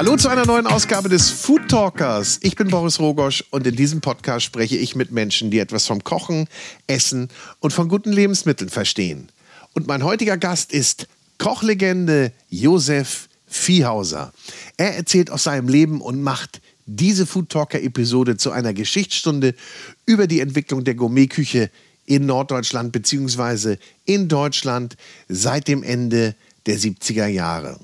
Hallo zu einer neuen Ausgabe des Food Talkers. Ich bin Boris Rogosch und in diesem Podcast spreche ich mit Menschen, die etwas vom Kochen, Essen und von guten Lebensmitteln verstehen. Und mein heutiger Gast ist Kochlegende Josef Viehhauser. Er erzählt aus seinem Leben und macht diese Food Talker Episode zu einer Geschichtsstunde über die Entwicklung der Gourmetküche in Norddeutschland bzw. in Deutschland seit dem Ende der 70er Jahre.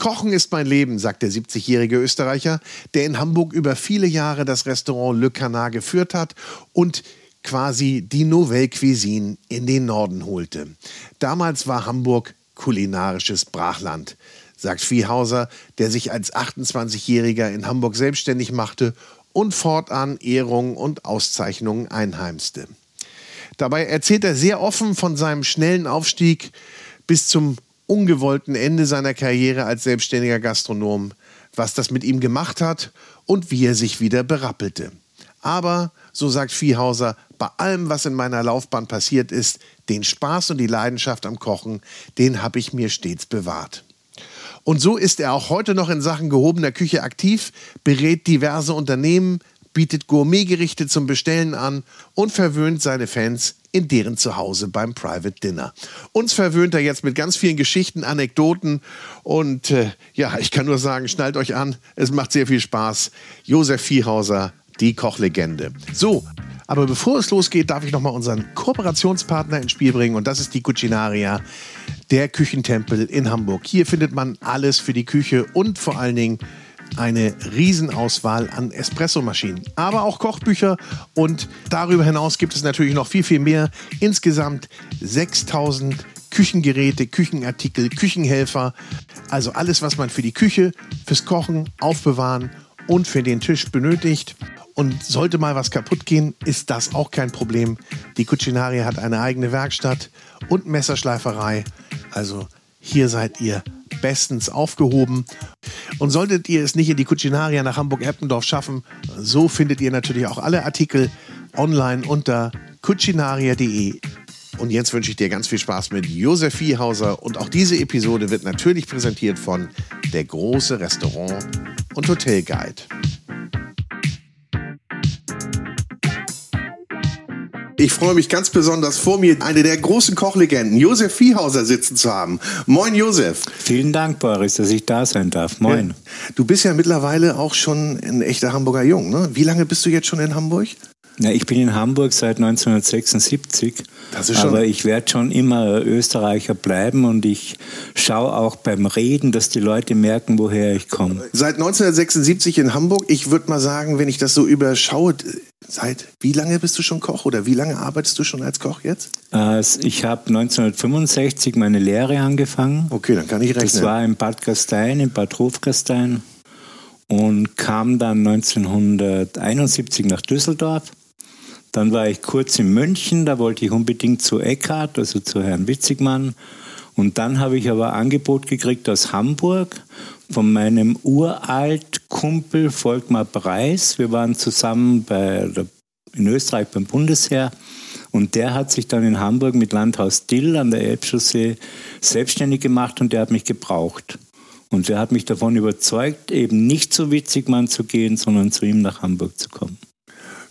Kochen ist mein Leben, sagt der 70-jährige Österreicher, der in Hamburg über viele Jahre das Restaurant Le Canard geführt hat und quasi die Nouvelle Cuisine in den Norden holte. Damals war Hamburg kulinarisches Brachland, sagt Viehhauser, der sich als 28-Jähriger in Hamburg selbstständig machte und fortan Ehrungen und Auszeichnungen einheimste. Dabei erzählt er sehr offen von seinem schnellen Aufstieg bis zum ungewollten Ende seiner Karriere als selbstständiger Gastronom, was das mit ihm gemacht hat und wie er sich wieder berappelte. Aber, so sagt Viehhauser, bei allem, was in meiner Laufbahn passiert ist, den Spaß und die Leidenschaft am Kochen, den habe ich mir stets bewahrt. Und so ist er auch heute noch in Sachen gehobener Küche aktiv, berät diverse Unternehmen, bietet Gourmetgerichte zum Bestellen an und verwöhnt seine Fans in deren Zuhause beim Private Dinner. Uns verwöhnt er jetzt mit ganz vielen Geschichten, Anekdoten und äh, ja, ich kann nur sagen, schnallt euch an, es macht sehr viel Spaß. Josef Viehhauser, die Kochlegende. So, aber bevor es losgeht, darf ich nochmal unseren Kooperationspartner ins Spiel bringen und das ist die Cucinaria, der Küchentempel in Hamburg. Hier findet man alles für die Küche und vor allen Dingen eine Riesenauswahl an Espressomaschinen, aber auch Kochbücher und darüber hinaus gibt es natürlich noch viel, viel mehr. Insgesamt 6000 Küchengeräte, Küchenartikel, Küchenhelfer, also alles, was man für die Küche, fürs Kochen, Aufbewahren und für den Tisch benötigt. Und sollte mal was kaputt gehen, ist das auch kein Problem. Die Cucinaria hat eine eigene Werkstatt und Messerschleiferei. Also hier seid ihr bestens aufgehoben. Und solltet ihr es nicht in die Cucinaria nach Hamburg-Eppendorf schaffen, so findet ihr natürlich auch alle Artikel online unter cucinaria.de. Und jetzt wünsche ich dir ganz viel Spaß mit Josef Viehhauser. Und auch diese Episode wird natürlich präsentiert von der große Restaurant- und Hotelguide. Ich freue mich ganz besonders, vor mir eine der großen Kochlegenden, Josef Viehhauser, sitzen zu haben. Moin, Josef. Vielen Dank, Boris, dass ich da sein darf. Moin. Ja. Du bist ja mittlerweile auch schon ein echter Hamburger Jung. Ne? Wie lange bist du jetzt schon in Hamburg? Ja, ich bin in Hamburg seit 1976. aber ich werde schon immer Österreicher bleiben und ich schaue auch beim Reden, dass die Leute merken, woher ich komme. Seit 1976 in Hamburg. Ich würde mal sagen, wenn ich das so überschaue, Seit wie lange bist du schon Koch oder wie lange arbeitest du schon als Koch jetzt? ich habe 1965 meine Lehre angefangen. Okay, dann kann ich rechnen. Das war in Bad Gastein, in Bad Hofgastein und kam dann 1971 nach Düsseldorf. Dann war ich kurz in München, da wollte ich unbedingt zu Eckhart, also zu Herrn Witzigmann. Und dann habe ich aber Angebot gekriegt aus Hamburg von meinem Uralt-Kumpel Volkmar Preis. Wir waren zusammen bei der, in Österreich beim Bundesheer. Und der hat sich dann in Hamburg mit Landhaus Dill an der Elbchaussee selbstständig gemacht und der hat mich gebraucht. Und der hat mich davon überzeugt, eben nicht zu Witzigmann zu gehen, sondern zu ihm nach Hamburg zu kommen.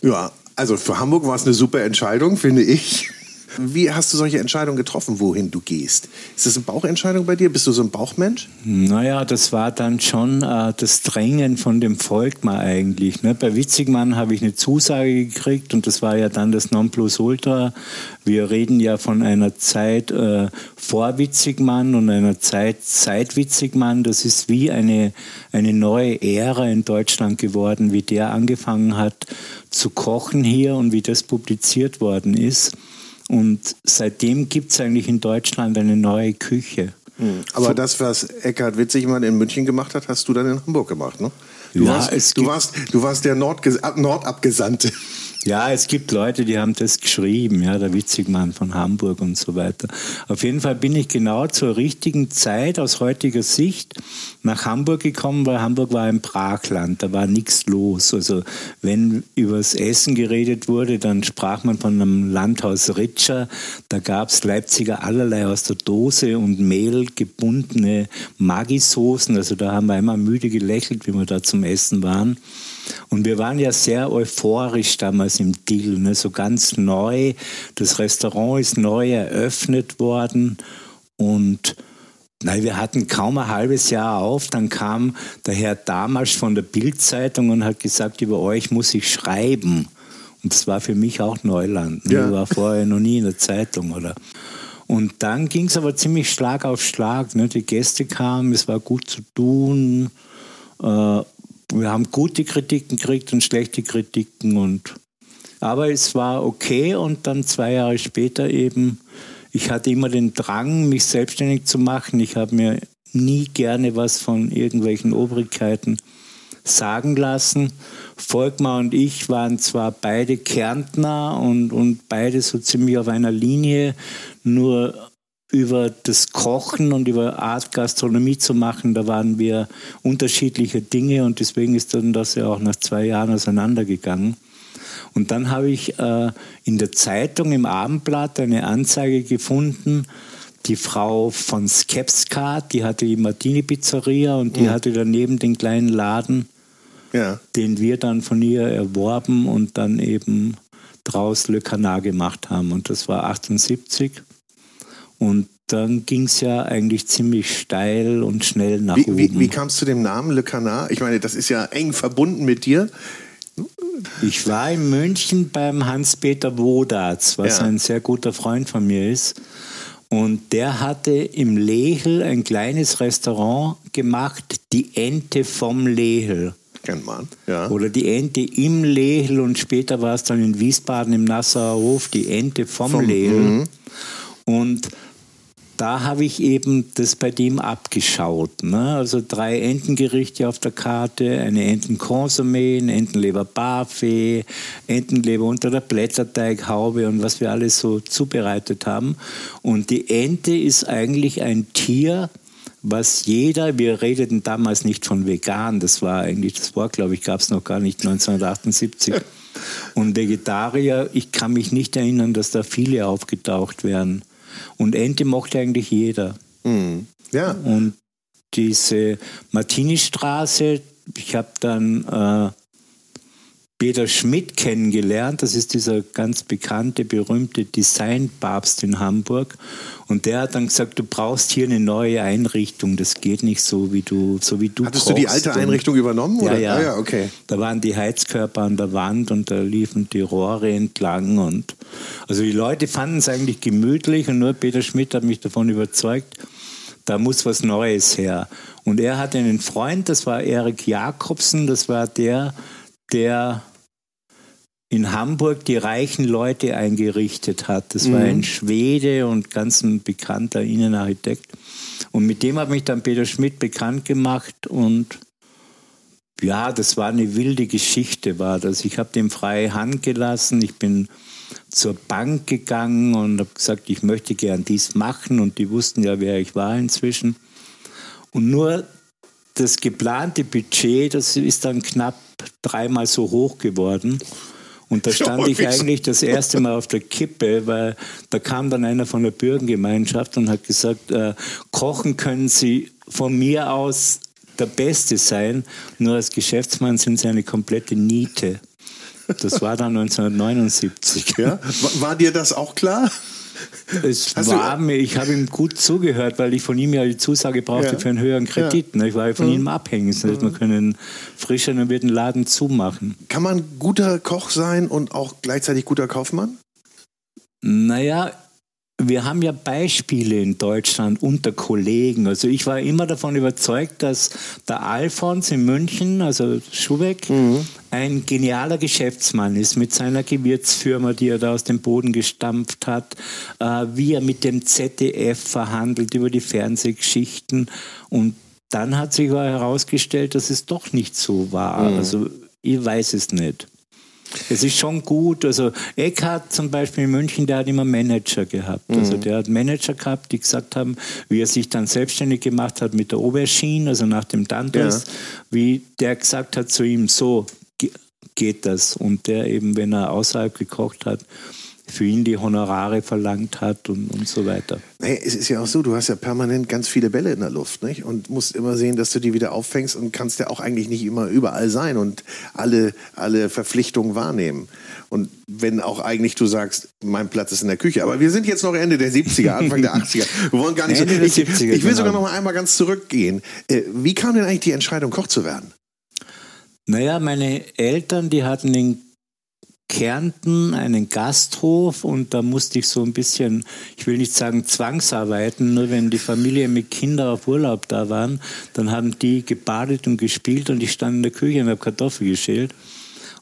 Ja, also für Hamburg war es eine super Entscheidung, finde ich. Wie hast du solche Entscheidungen getroffen, wohin du gehst? Ist das eine Bauchentscheidung bei dir? Bist du so ein Bauchmensch? Naja, das war dann schon äh, das Drängen von dem Volk mal eigentlich. Ne? Bei Witzigmann habe ich eine Zusage gekriegt und das war ja dann das Nonplusultra. Wir reden ja von einer Zeit äh, vor Witzigmann und einer Zeit seit Witzigmann. Das ist wie eine, eine neue Ära in Deutschland geworden, wie der angefangen hat zu kochen hier und wie das publiziert worden ist. Und seitdem gibt es eigentlich in Deutschland eine neue Küche. Mhm. Aber das, was Eckhard Witzigmann in München gemacht hat, hast du dann in Hamburg gemacht, ne? Du, ja, warst, du, warst, du warst der Nordge Nordabgesandte. Ja, es gibt Leute, die haben das geschrieben, ja, der Witzigmann von Hamburg und so weiter. Auf jeden Fall bin ich genau zur richtigen Zeit aus heutiger Sicht nach Hamburg gekommen, weil Hamburg war ein Brachland, da war nichts los. Also wenn übers Essen geredet wurde, dann sprach man von einem Landhaus Ritscher, da gab's Leipziger allerlei aus der Dose und Mehl gebundene Magisoßen, also da haben wir immer müde gelächelt, wie wir da zum Essen waren. Und wir waren ja sehr euphorisch damals im Deal, ne? so ganz neu. Das Restaurant ist neu eröffnet worden und Nein, wir hatten kaum ein halbes Jahr auf, dann kam der Herr Damasch von der Bildzeitung und hat gesagt, über euch muss ich schreiben. Und das war für mich auch Neuland. Ne? Ja. Ich war vorher noch nie in der Zeitung, oder? Und dann ging es aber ziemlich Schlag auf Schlag. Ne? Die Gäste kamen, es war gut zu tun. Äh, wir haben gute Kritiken gekriegt und schlechte Kritiken und aber es war okay und dann zwei Jahre später eben, ich hatte immer den Drang, mich selbstständig zu machen. Ich habe mir nie gerne was von irgendwelchen Obrigkeiten sagen lassen. Volkmar und ich waren zwar beide Kärntner und, und beide so ziemlich auf einer Linie, nur über das Kochen und über Art Gastronomie zu machen, da waren wir unterschiedliche Dinge und deswegen ist dann das ja auch nach zwei Jahren auseinandergegangen. Und dann habe ich äh, in der Zeitung im Abendblatt eine Anzeige gefunden, die Frau von Skepska, die hatte die Martini Pizzeria und die mhm. hatte daneben den kleinen Laden, ja. den wir dann von ihr erworben und dann eben draus Le Canard gemacht haben. Und das war 78. Und dann ging es ja eigentlich ziemlich steil und schnell nach wie, oben. Wie, wie kam es zu dem Namen Le Canard? Ich meine, das ist ja eng verbunden mit dir. Ich war in München beim Hans-Peter Wodatz, was ja. ein sehr guter Freund von mir ist. Und der hatte im Lehel ein kleines Restaurant gemacht, die Ente vom Lehel. Kennt man, ja. Oder die Ente im Lehel und später war es dann in Wiesbaden im Nassauer Hof die Ente vom, vom Lehel. Mhm. Und da habe ich eben das bei dem abgeschaut. Ne? Also drei Entengerichte auf der Karte, eine Entenkonsumé, eine Entenleber Barfee, Entenleber unter der Blätterteighaube und was wir alles so zubereitet haben. Und die Ente ist eigentlich ein Tier, was jeder, wir redeten damals nicht von vegan, das war eigentlich das Wort, glaube ich, gab es noch gar nicht 1978. Und Vegetarier, ich kann mich nicht erinnern, dass da viele aufgetaucht wären. Und Ente mochte eigentlich jeder. Mhm. Ja. Und diese Martini-Straße, ich habe dann äh, Peter Schmidt kennengelernt. Das ist dieser ganz bekannte, berühmte Designpapst in Hamburg. Und der hat dann gesagt, du brauchst hier eine neue Einrichtung. Das geht nicht so, wie du, so wie du Hattest kochst. du die alte Einrichtung und, übernommen? Oder? Ja, ja. Ah, ja, okay. Da waren die Heizkörper an der Wand und da liefen die Rohre entlang. Und also die Leute fanden es eigentlich gemütlich und nur Peter Schmidt hat mich davon überzeugt, da muss was Neues her. Und er hatte einen Freund, das war Erik Jakobsen, das war der, der in Hamburg die reichen Leute eingerichtet hat. Das mhm. war ein Schwede und ganz ein bekannter Innenarchitekt. Und mit dem hat mich dann Peter Schmidt bekannt gemacht und ja, das war eine wilde Geschichte, war das. Ich habe dem freie Hand gelassen. Ich bin zur Bank gegangen und habe gesagt, ich möchte gern dies machen und die wussten ja, wer ich war inzwischen. Und nur das geplante Budget, das ist dann knapp dreimal so hoch geworden. Und da stand ich eigentlich das erste Mal auf der Kippe, weil da kam dann einer von der Bürgergemeinschaft und hat gesagt, äh, kochen können Sie von mir aus der Beste sein, nur als Geschäftsmann sind Sie eine komplette Niete. Das war dann 1979. Ja? War dir das auch klar? Es Hast war mir, ich habe ihm gut zugehört, weil ich von ihm ja die Zusage brauchte ja. für einen höheren Kredit. Ne? Ich war ja von mhm. ihm abhängig. Das heißt, wir können frischer dann wird den Laden zumachen. Kann man guter Koch sein und auch gleichzeitig guter Kaufmann? Naja, wir haben ja Beispiele in Deutschland unter Kollegen. Also ich war immer davon überzeugt, dass der Alfons in München, also Schubeck, mhm. ein genialer Geschäftsmann ist mit seiner Gewürzfirma, die er da aus dem Boden gestampft hat, äh, wie er mit dem ZDF verhandelt über die Fernsehgeschichten. Und dann hat sich herausgestellt, dass es doch nicht so war. Mhm. Also ich weiß es nicht. Es ist schon gut. Also Eckhart zum Beispiel in München, der hat immer Manager gehabt. Mhm. Also der hat Manager gehabt, die gesagt haben, wie er sich dann selbstständig gemacht hat mit der Aubergine, also nach dem Dantes, ja. wie der gesagt hat zu ihm, so geht das. Und der eben, wenn er außerhalb gekocht hat, für ihn die Honorare verlangt hat und, und so weiter. Naja, es ist ja auch so, du hast ja permanent ganz viele Bälle in der Luft nicht? und musst immer sehen, dass du die wieder auffängst und kannst ja auch eigentlich nicht immer überall sein und alle, alle Verpflichtungen wahrnehmen. Und wenn auch eigentlich du sagst, mein Platz ist in der Küche. Aber wir sind jetzt noch Ende der 70er, Anfang der 80er. Wir wollen gar nicht so. Ich, ich will genau. sogar noch mal einmal ganz zurückgehen. Äh, wie kam denn eigentlich die Entscheidung, Koch zu werden? Naja, meine Eltern, die hatten in Kärnten einen Gasthof und da musste ich so ein bisschen, ich will nicht sagen zwangsarbeiten, nur wenn die Familie mit Kindern auf Urlaub da waren, dann haben die gebadet und gespielt und ich stand in der Küche und habe Kartoffeln geschält.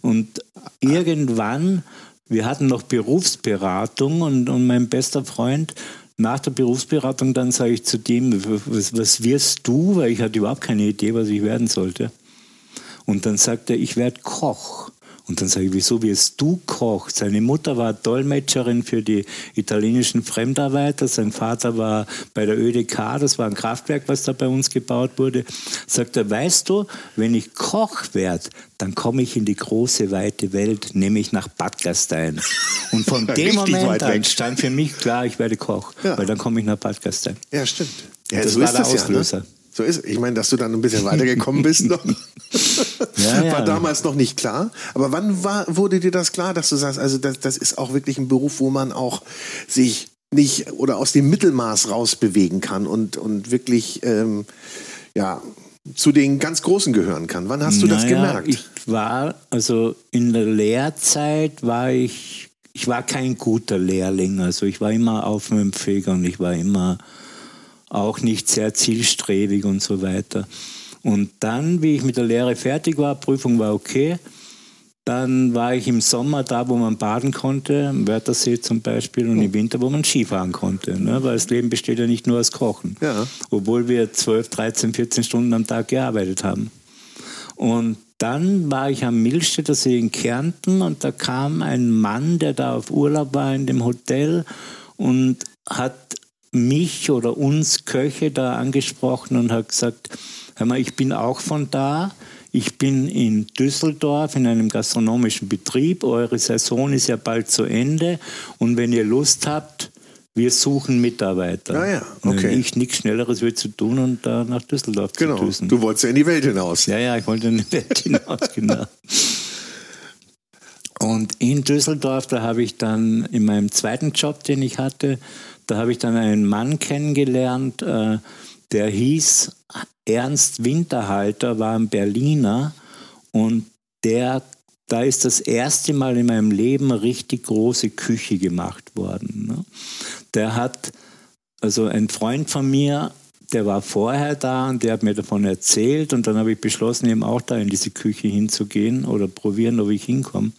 Und irgendwann, wir hatten noch Berufsberatung und, und mein bester Freund, nach der Berufsberatung, dann sage ich zu dem, was, was wirst du? Weil ich hatte überhaupt keine Idee, was ich werden sollte. Und dann sagt er, ich werde Koch. Und dann sage ich, wieso wirst du Koch? Seine Mutter war Dolmetscherin für die italienischen Fremdarbeiter, sein Vater war bei der ÖDK, das war ein Kraftwerk, was da bei uns gebaut wurde. Sagt er, weißt du, wenn ich Koch werde, dann komme ich in die große, weite Welt, nämlich nach Bad Gastein. Und von dem Moment an stand für mich klar, ich werde Koch, ja. weil dann komme ich nach Bad Gastein. Ja, stimmt. Ja, das so war der Auslöser. Ja, ne? So ist, ich meine, dass du dann ein bisschen weitergekommen bist noch. ja, ja. War damals noch nicht klar. Aber wann war, wurde dir das klar, dass du sagst, also das, das ist auch wirklich ein Beruf, wo man auch sich nicht oder aus dem Mittelmaß rausbewegen kann und, und wirklich, ähm, ja, zu den ganz Großen gehören kann. Wann hast du naja, das gemerkt? Ich war, also in der Lehrzeit war ich, ich war kein guter Lehrling. Also ich war immer aufnahmefähig und ich war immer auch nicht sehr zielstrebig und so weiter. Und dann, wie ich mit der Lehre fertig war, Prüfung war okay, dann war ich im Sommer da, wo man baden konnte, am Wörthersee zum Beispiel, und im Winter, wo man Skifahren konnte. Ne? Weil das Leben besteht ja nicht nur aus Kochen. Ja. Obwohl wir 12, 13, 14 Stunden am Tag gearbeitet haben. Und dann war ich am Milstädter See in Kärnten und da kam ein Mann, der da auf Urlaub war in dem Hotel und hat mich oder uns Köche da angesprochen und hat gesagt, hör mal, ich bin auch von da. Ich bin in Düsseldorf in einem gastronomischen Betrieb. Eure Saison ist ja bald zu Ende. Und wenn ihr Lust habt, wir suchen Mitarbeiter. Ah ja, okay. Ich nichts Schnelleres will zu tun und da nach Düsseldorf genau. zu düsen. Du wolltest ja in die Welt hinaus. Ja, ja, ich wollte in die Welt hinaus, genau. Und in Düsseldorf, da habe ich dann in meinem zweiten Job, den ich hatte, da habe ich dann einen Mann kennengelernt, äh, der hieß Ernst Winterhalter, war ein Berliner und der, da ist das erste Mal in meinem Leben richtig große Küche gemacht worden. Ne? Der hat, also ein Freund von mir, der war vorher da und der hat mir davon erzählt und dann habe ich beschlossen, eben auch da in diese Küche hinzugehen oder probieren, ob ich hinkomme.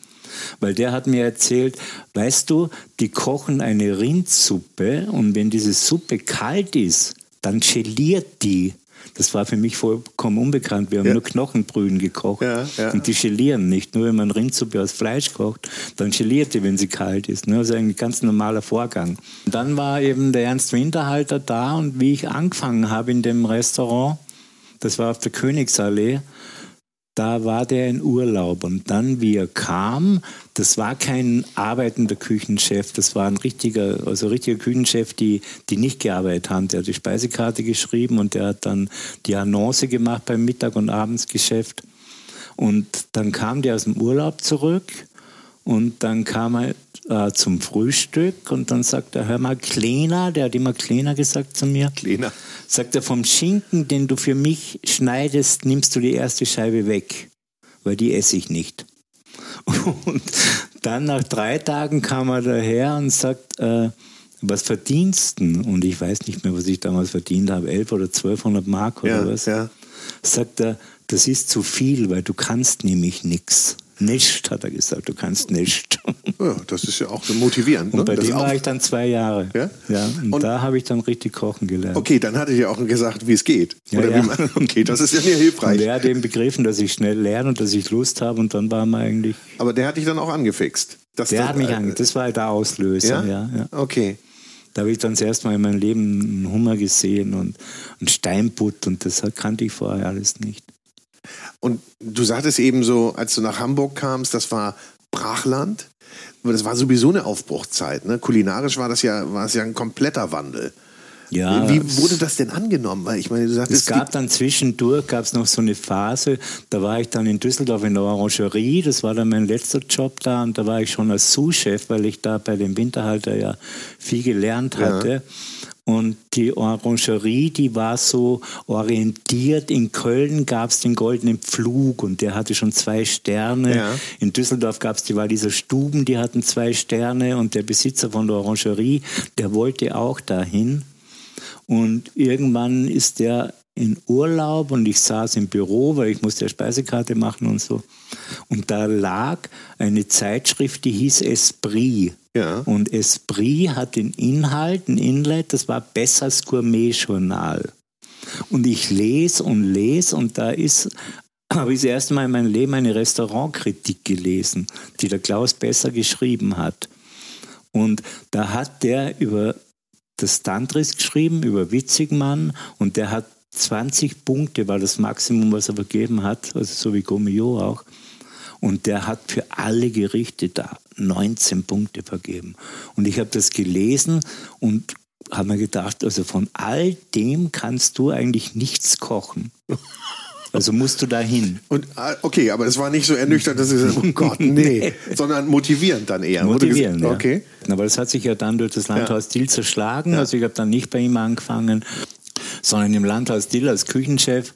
Weil der hat mir erzählt, weißt du, die kochen eine Rindsuppe und wenn diese Suppe kalt ist, dann geliert die. Das war für mich vollkommen unbekannt. Wir haben ja. nur Knochenbrühen gekocht. Ja, ja. Und die gelieren nicht. Nur wenn man Rindsuppe aus Fleisch kocht, dann geliert die, wenn sie kalt ist. Ne? Das ist ein ganz normaler Vorgang. Und dann war eben der Ernst Winterhalter da und wie ich angefangen habe in dem Restaurant, das war auf der Königsallee, da war der in Urlaub. Und dann, wie er kam, das war kein arbeitender Küchenchef, das war ein richtiger, also richtiger Küchenchef, die, die nicht gearbeitet haben. Der hat die Speisekarte geschrieben und der hat dann die Annonce gemacht beim Mittag- und Abendsgeschäft. Und dann kam der aus dem Urlaub zurück und dann kam er äh, zum Frühstück und dann sagt er, hör mal, Kleiner, der hat immer Kleiner gesagt zu mir. Kleiner. Sagt er, vom Schinken, den du für mich schneidest, nimmst du die erste Scheibe weg, weil die esse ich nicht. Und dann nach drei Tagen kam er daher und sagt, äh, was verdienst du? Und ich weiß nicht mehr, was ich damals verdient habe, 11 oder 1200 Mark oder ja, was. Ja. Sagt er, das ist zu viel, weil du kannst nämlich nichts. Nicht, hat er gesagt, du kannst nicht. Ja, das ist ja auch so motivierend. Und ne? bei Das dem war ich dann zwei Jahre. Ja? ja und, Und- da habe ich dann richtig kochen gelernt. Okay, dann hatte ich ja auch gesagt, wie es geht. Ja, Oder ja. Wie man, okay, das ist ja nicht Und hilfreich. der hat eben begriffen, dass ich schnell lerne und dass ich Lust habe und dann war man eigentlich, Aber der hat dich dann auch angefixt. Dass der das- hat mich äh, ange, das war der Auslöser, Ja? ja, ja. Okay. Da habe ich dann das erste Mal in meinem Leben einen Hummer gesehen und einen Steinbutt und das kannte ich vorher alles nicht. Und du sagtest eben so, als du nach Hamburg kamst, das war Brachland. Aber das war sowieso eine Aufbruchzeit. Ne? Kulinarisch war das ja, war es ja ein kompletter Wandel. Ja, Wie wurde das denn angenommen? Weil ich meine, du sagtest, Es gab dann zwischendurch gab es noch so eine Phase, da war ich dann in Düsseldorf in der Orangerie, das war dann mein letzter Job da und da war ich schon als Sous-Chef, weil ich da bei dem Winterhalter ja viel gelernt hatte. Und die Orangerie, die war so orientiert. In Köln gab es den Goldenen Pflug und der hatte schon zwei Sterne. Ja. In Düsseldorf gab es die Walliser Stuben, die hatten zwei Sterne. Und der Besitzer von der Orangerie, der wollte auch dahin. Und irgendwann ist der in Urlaub und ich saß im Büro, weil ich musste ja Speisekarte machen und so. Und da lag eine Zeitschrift, die hieß Esprit. Ja. Und Esprit hat den Inhalt, ein Inlet, das war Bessers Gourmet-Journal. Und ich lese und lese und da ist, habe ich das erste Mal in meinem Leben eine Restaurantkritik gelesen, die der Klaus Besser geschrieben hat. Und da hat der über das Tantris geschrieben, über Witzigmann, und der hat 20 Punkte, war das Maximum, was er vergeben hat, also so wie Gomio auch. Und der hat für alle Gerichte da 19 Punkte vergeben. Und ich habe das gelesen und habe mir gedacht, also von all dem kannst du eigentlich nichts kochen. Also musst du da hin. Und, ah, okay, aber es war nicht so ernüchternd, dass ich gesagt oh Gott, nee, sondern motivierend dann eher. Wurde Motivieren, gesagt, ja. Okay. Aber das hat sich ja dann durch das Landhaus Dill zerschlagen. Ja. Also ich habe dann nicht bei ihm angefangen, sondern im Landhaus Dill als Küchenchef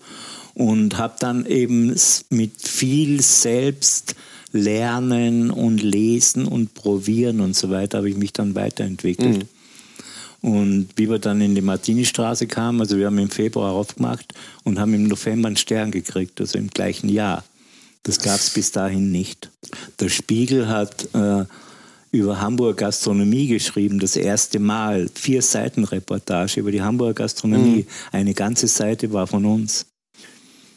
und habe dann eben mit viel selbst lernen und lesen und probieren und so weiter habe ich mich dann weiterentwickelt. Und wie wir dann in die Martini-Straße kamen, also wir haben im Februar aufgemacht und haben im November einen Stern gekriegt, also im gleichen Jahr. Das gab es bis dahin nicht. Der Spiegel hat äh, über Hamburger Gastronomie geschrieben, das erste Mal. Vier Seiten Reportage über die Hamburger Gastronomie. Eine ganze Seite war von uns.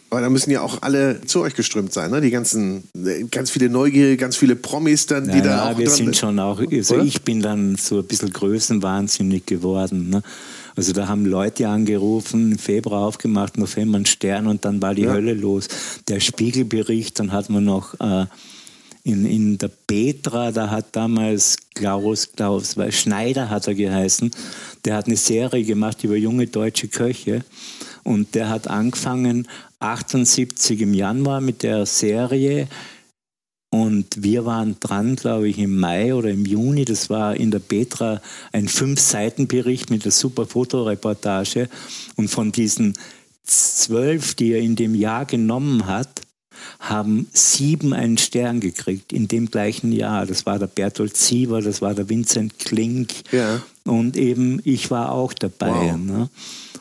Aber da müssen ja auch alle zu euch geströmt sein, ne? Die ganzen, äh, ganz viele Neugierige, ganz viele Promis dann, die Ja, da ja, auch wir dran sind schon auch, also Oder? ich bin dann so ein bisschen größenwahnsinnig geworden. Ne? Also da haben Leute angerufen, im Februar aufgemacht, November ein Stern und dann war die Ja. Hölle los. Der Spiegelbericht, dann hat man noch äh, in, in der Petra, da hat damals Klaus, Klaus, weil Schneider hat er geheißen, der hat eine Serie gemacht über junge deutsche Köche und der hat angefangen 78 im Januar mit der Serie und wir waren dran, glaube ich, im Mai oder im Juni. Das war in der Petra ein Fünf-Seiten-Bericht mit einer super Fotoreportage. Und von diesen zwölf, die er in dem Jahr genommen hat, haben sieben einen Stern gekriegt in dem gleichen Jahr. Das war der Bertolt Sieber, das war der Vincent Klink Ja. und eben ich war auch dabei. Wow. Ne?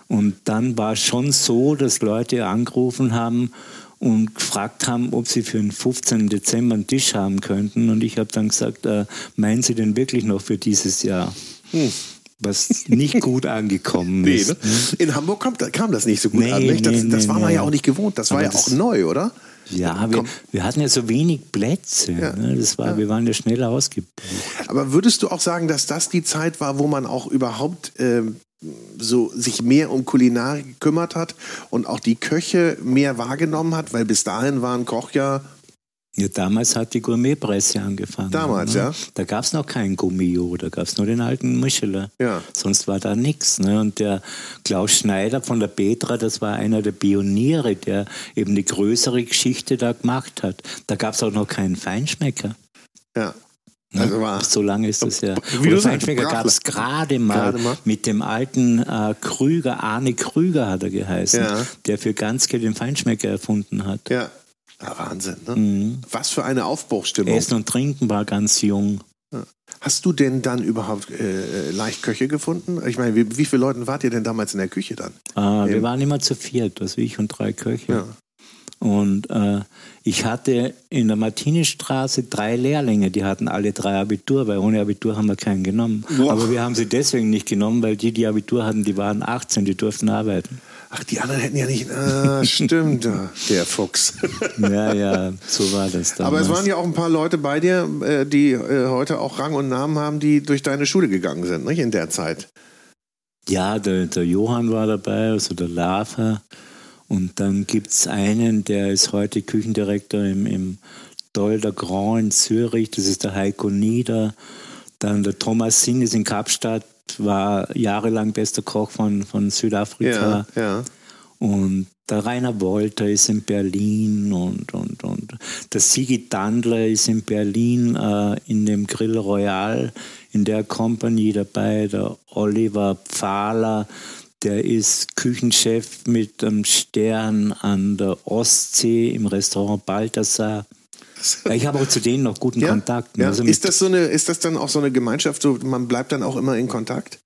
Und dann war es schon so, dass Leute angerufen haben und gefragt haben, ob sie für den 15. Dezember einen Tisch haben könnten. Und ich habe dann gesagt, äh, meinen Sie denn wirklich noch für dieses Jahr? Was nicht gut angekommen Hm. Nee, ist. ne? In Hamburg kam, kam das nicht so gut Nee, an. Nicht? Das, nee, das war man ja auch nicht gewohnt. Das war ja auch das- neu, oder? Ja, wir, wir hatten ja so wenig Plätze. Ja. Ne? Das war, Wir waren ja schnell ausgebucht. Aber würdest du auch sagen, dass das die Zeit war, wo man auch überhaupt ähm, so sich mehr um Kulinarik gekümmert hat und auch die Köche mehr wahrgenommen hat? Weil bis dahin war ein Koch ja Ja, damals hat die Gourmetpresse angefangen. Damals, ne? ja. Da gab es noch keinen Gummio, da gab es nur den alten Micheler. Ja. Sonst war da nichts. Ne? Und der Klaus Schneider von der Petra, das war einer der Pioniere, der eben eine größere Geschichte da gemacht hat. Da gab es auch noch keinen Feinschmecker. ja. Ne? Also so lange ist das ja. Wie du Oder Feinschmecker gab es gerade mal, mit dem alten äh, Krüger, Arne Krüger hat er geheißen, Ja. der für Ganske den Feinschmecker erfunden hat. ja. Ja, Wahnsinn. Ne? Mhm. Was für eine Aufbruchstimmung. Essen und Trinken war ganz jung. Hast du denn dann überhaupt äh, leicht Köche gefunden? Ich meine, wie, wie viele Leute wart ihr denn damals in der Küche dann? Äh, wir waren immer zu viert, also ich und drei Köche. Ja. Und äh, ich hatte in der Martinistraße drei Lehrlinge, die hatten alle drei Abitur, weil ohne Abitur haben wir keinen genommen. Boah. Aber wir haben sie deswegen nicht genommen, weil die, die Abitur hatten, die waren 18, die durften arbeiten. Ach, die anderen hätten ja nicht. Ah, stimmt, der Fuchs. ja, ja, so war das damals. Aber es waren ja auch ein paar Leute bei dir, äh, die äh, heute auch Rang und Namen haben, die durch deine Schule gegangen sind, nicht in der Zeit. Ja, der, der Johann war dabei, also der Lava. Und dann gibt es einen, der ist heute Küchendirektor im, im Dol der Grand in Zürich, das ist der Heiko Nieder. Dann der Thomas Sinn ist in Kapstadt, war jahrelang bester Koch von, von Südafrika. Ja, ja. Und der Rainer Wolter ist in Berlin und, und, und der Sigi Dandler ist in Berlin äh, in dem Grill Royal in der Company dabei. Der Oliver Pfahler, der ist Küchenchef mit einem Stern an der Ostsee im Restaurant Balthasar. Ich habe auch zu denen noch guten ja, Kontakt. Ja. Also ist, das so eine, ist das dann auch so eine Gemeinschaft, so, man bleibt dann auch immer in Kontakt?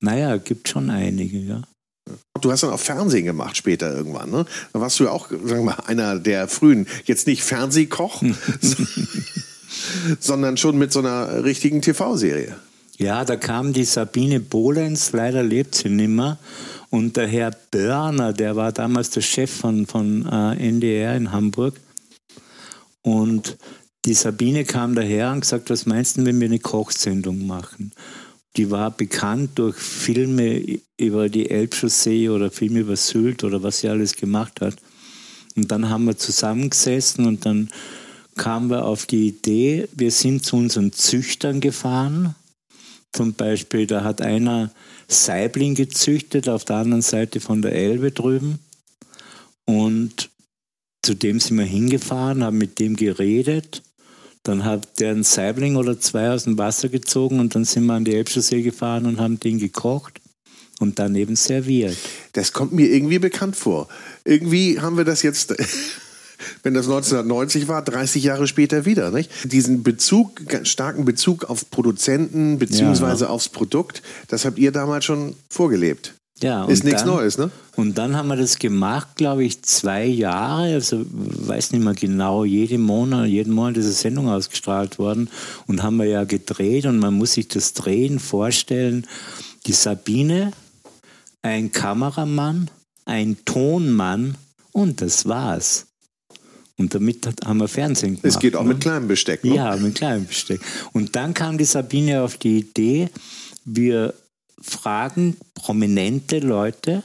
Naja, gibt schon einige, ja. Du hast dann auch Fernsehen gemacht später irgendwann, ne? Da warst du ja auch, sagen wir mal, einer der frühen, jetzt nicht Fernsehkoch, sondern schon mit so einer richtigen TV-Serie. Ja, da kam die Sabine Bohlens, leider lebt sie nicht mehr. Und der Herr Börner, der war damals der Chef von, von äh, NDR in Hamburg. Und die Sabine kam daher und gesagt, was meinst du, wenn wir eine Kochsendung machen? Die war bekannt durch Filme über die Elbchaussee oder Filme über Sylt oder was sie alles gemacht hat. Und dann haben wir zusammengesessen und dann kamen wir auf die Idee, wir sind zu unseren Züchtern gefahren zum Beispiel, da hat einer Saibling gezüchtet auf der anderen Seite von der Elbe drüben. Und zu dem sind wir hingefahren, haben mit dem geredet. Dann hat der einen Saibling oder zwei aus dem Wasser gezogen und dann sind wir an die Elbchaussee gefahren und haben den gekocht und daneben serviert. Das kommt mir irgendwie bekannt vor. Irgendwie haben wir das jetzt wenn das 1990 war, 30 Jahre später wieder. Nicht? Diesen Bezug, starken Bezug auf Produzenten beziehungsweise ja. aufs Produkt, das habt ihr damals schon vorgelebt. Ja, ist nichts Neues, ne? Und dann haben wir das gemacht, glaube ich, zwei Jahre, also weiß nicht mehr genau, jeden Monat, jeden Monat ist eine Sendung ausgestrahlt worden und haben wir ja gedreht und man muss sich das Drehen vorstellen. Die Sabine, ein Kameramann, ein Tonmann und das war's. Und damit haben wir Fernsehen gemacht. Es geht auch ne? mit kleinem Besteck. Ne? Ja, mit kleinem Besteck. Und dann kam die Sabine auf die Idee, wir fragen prominente Leute,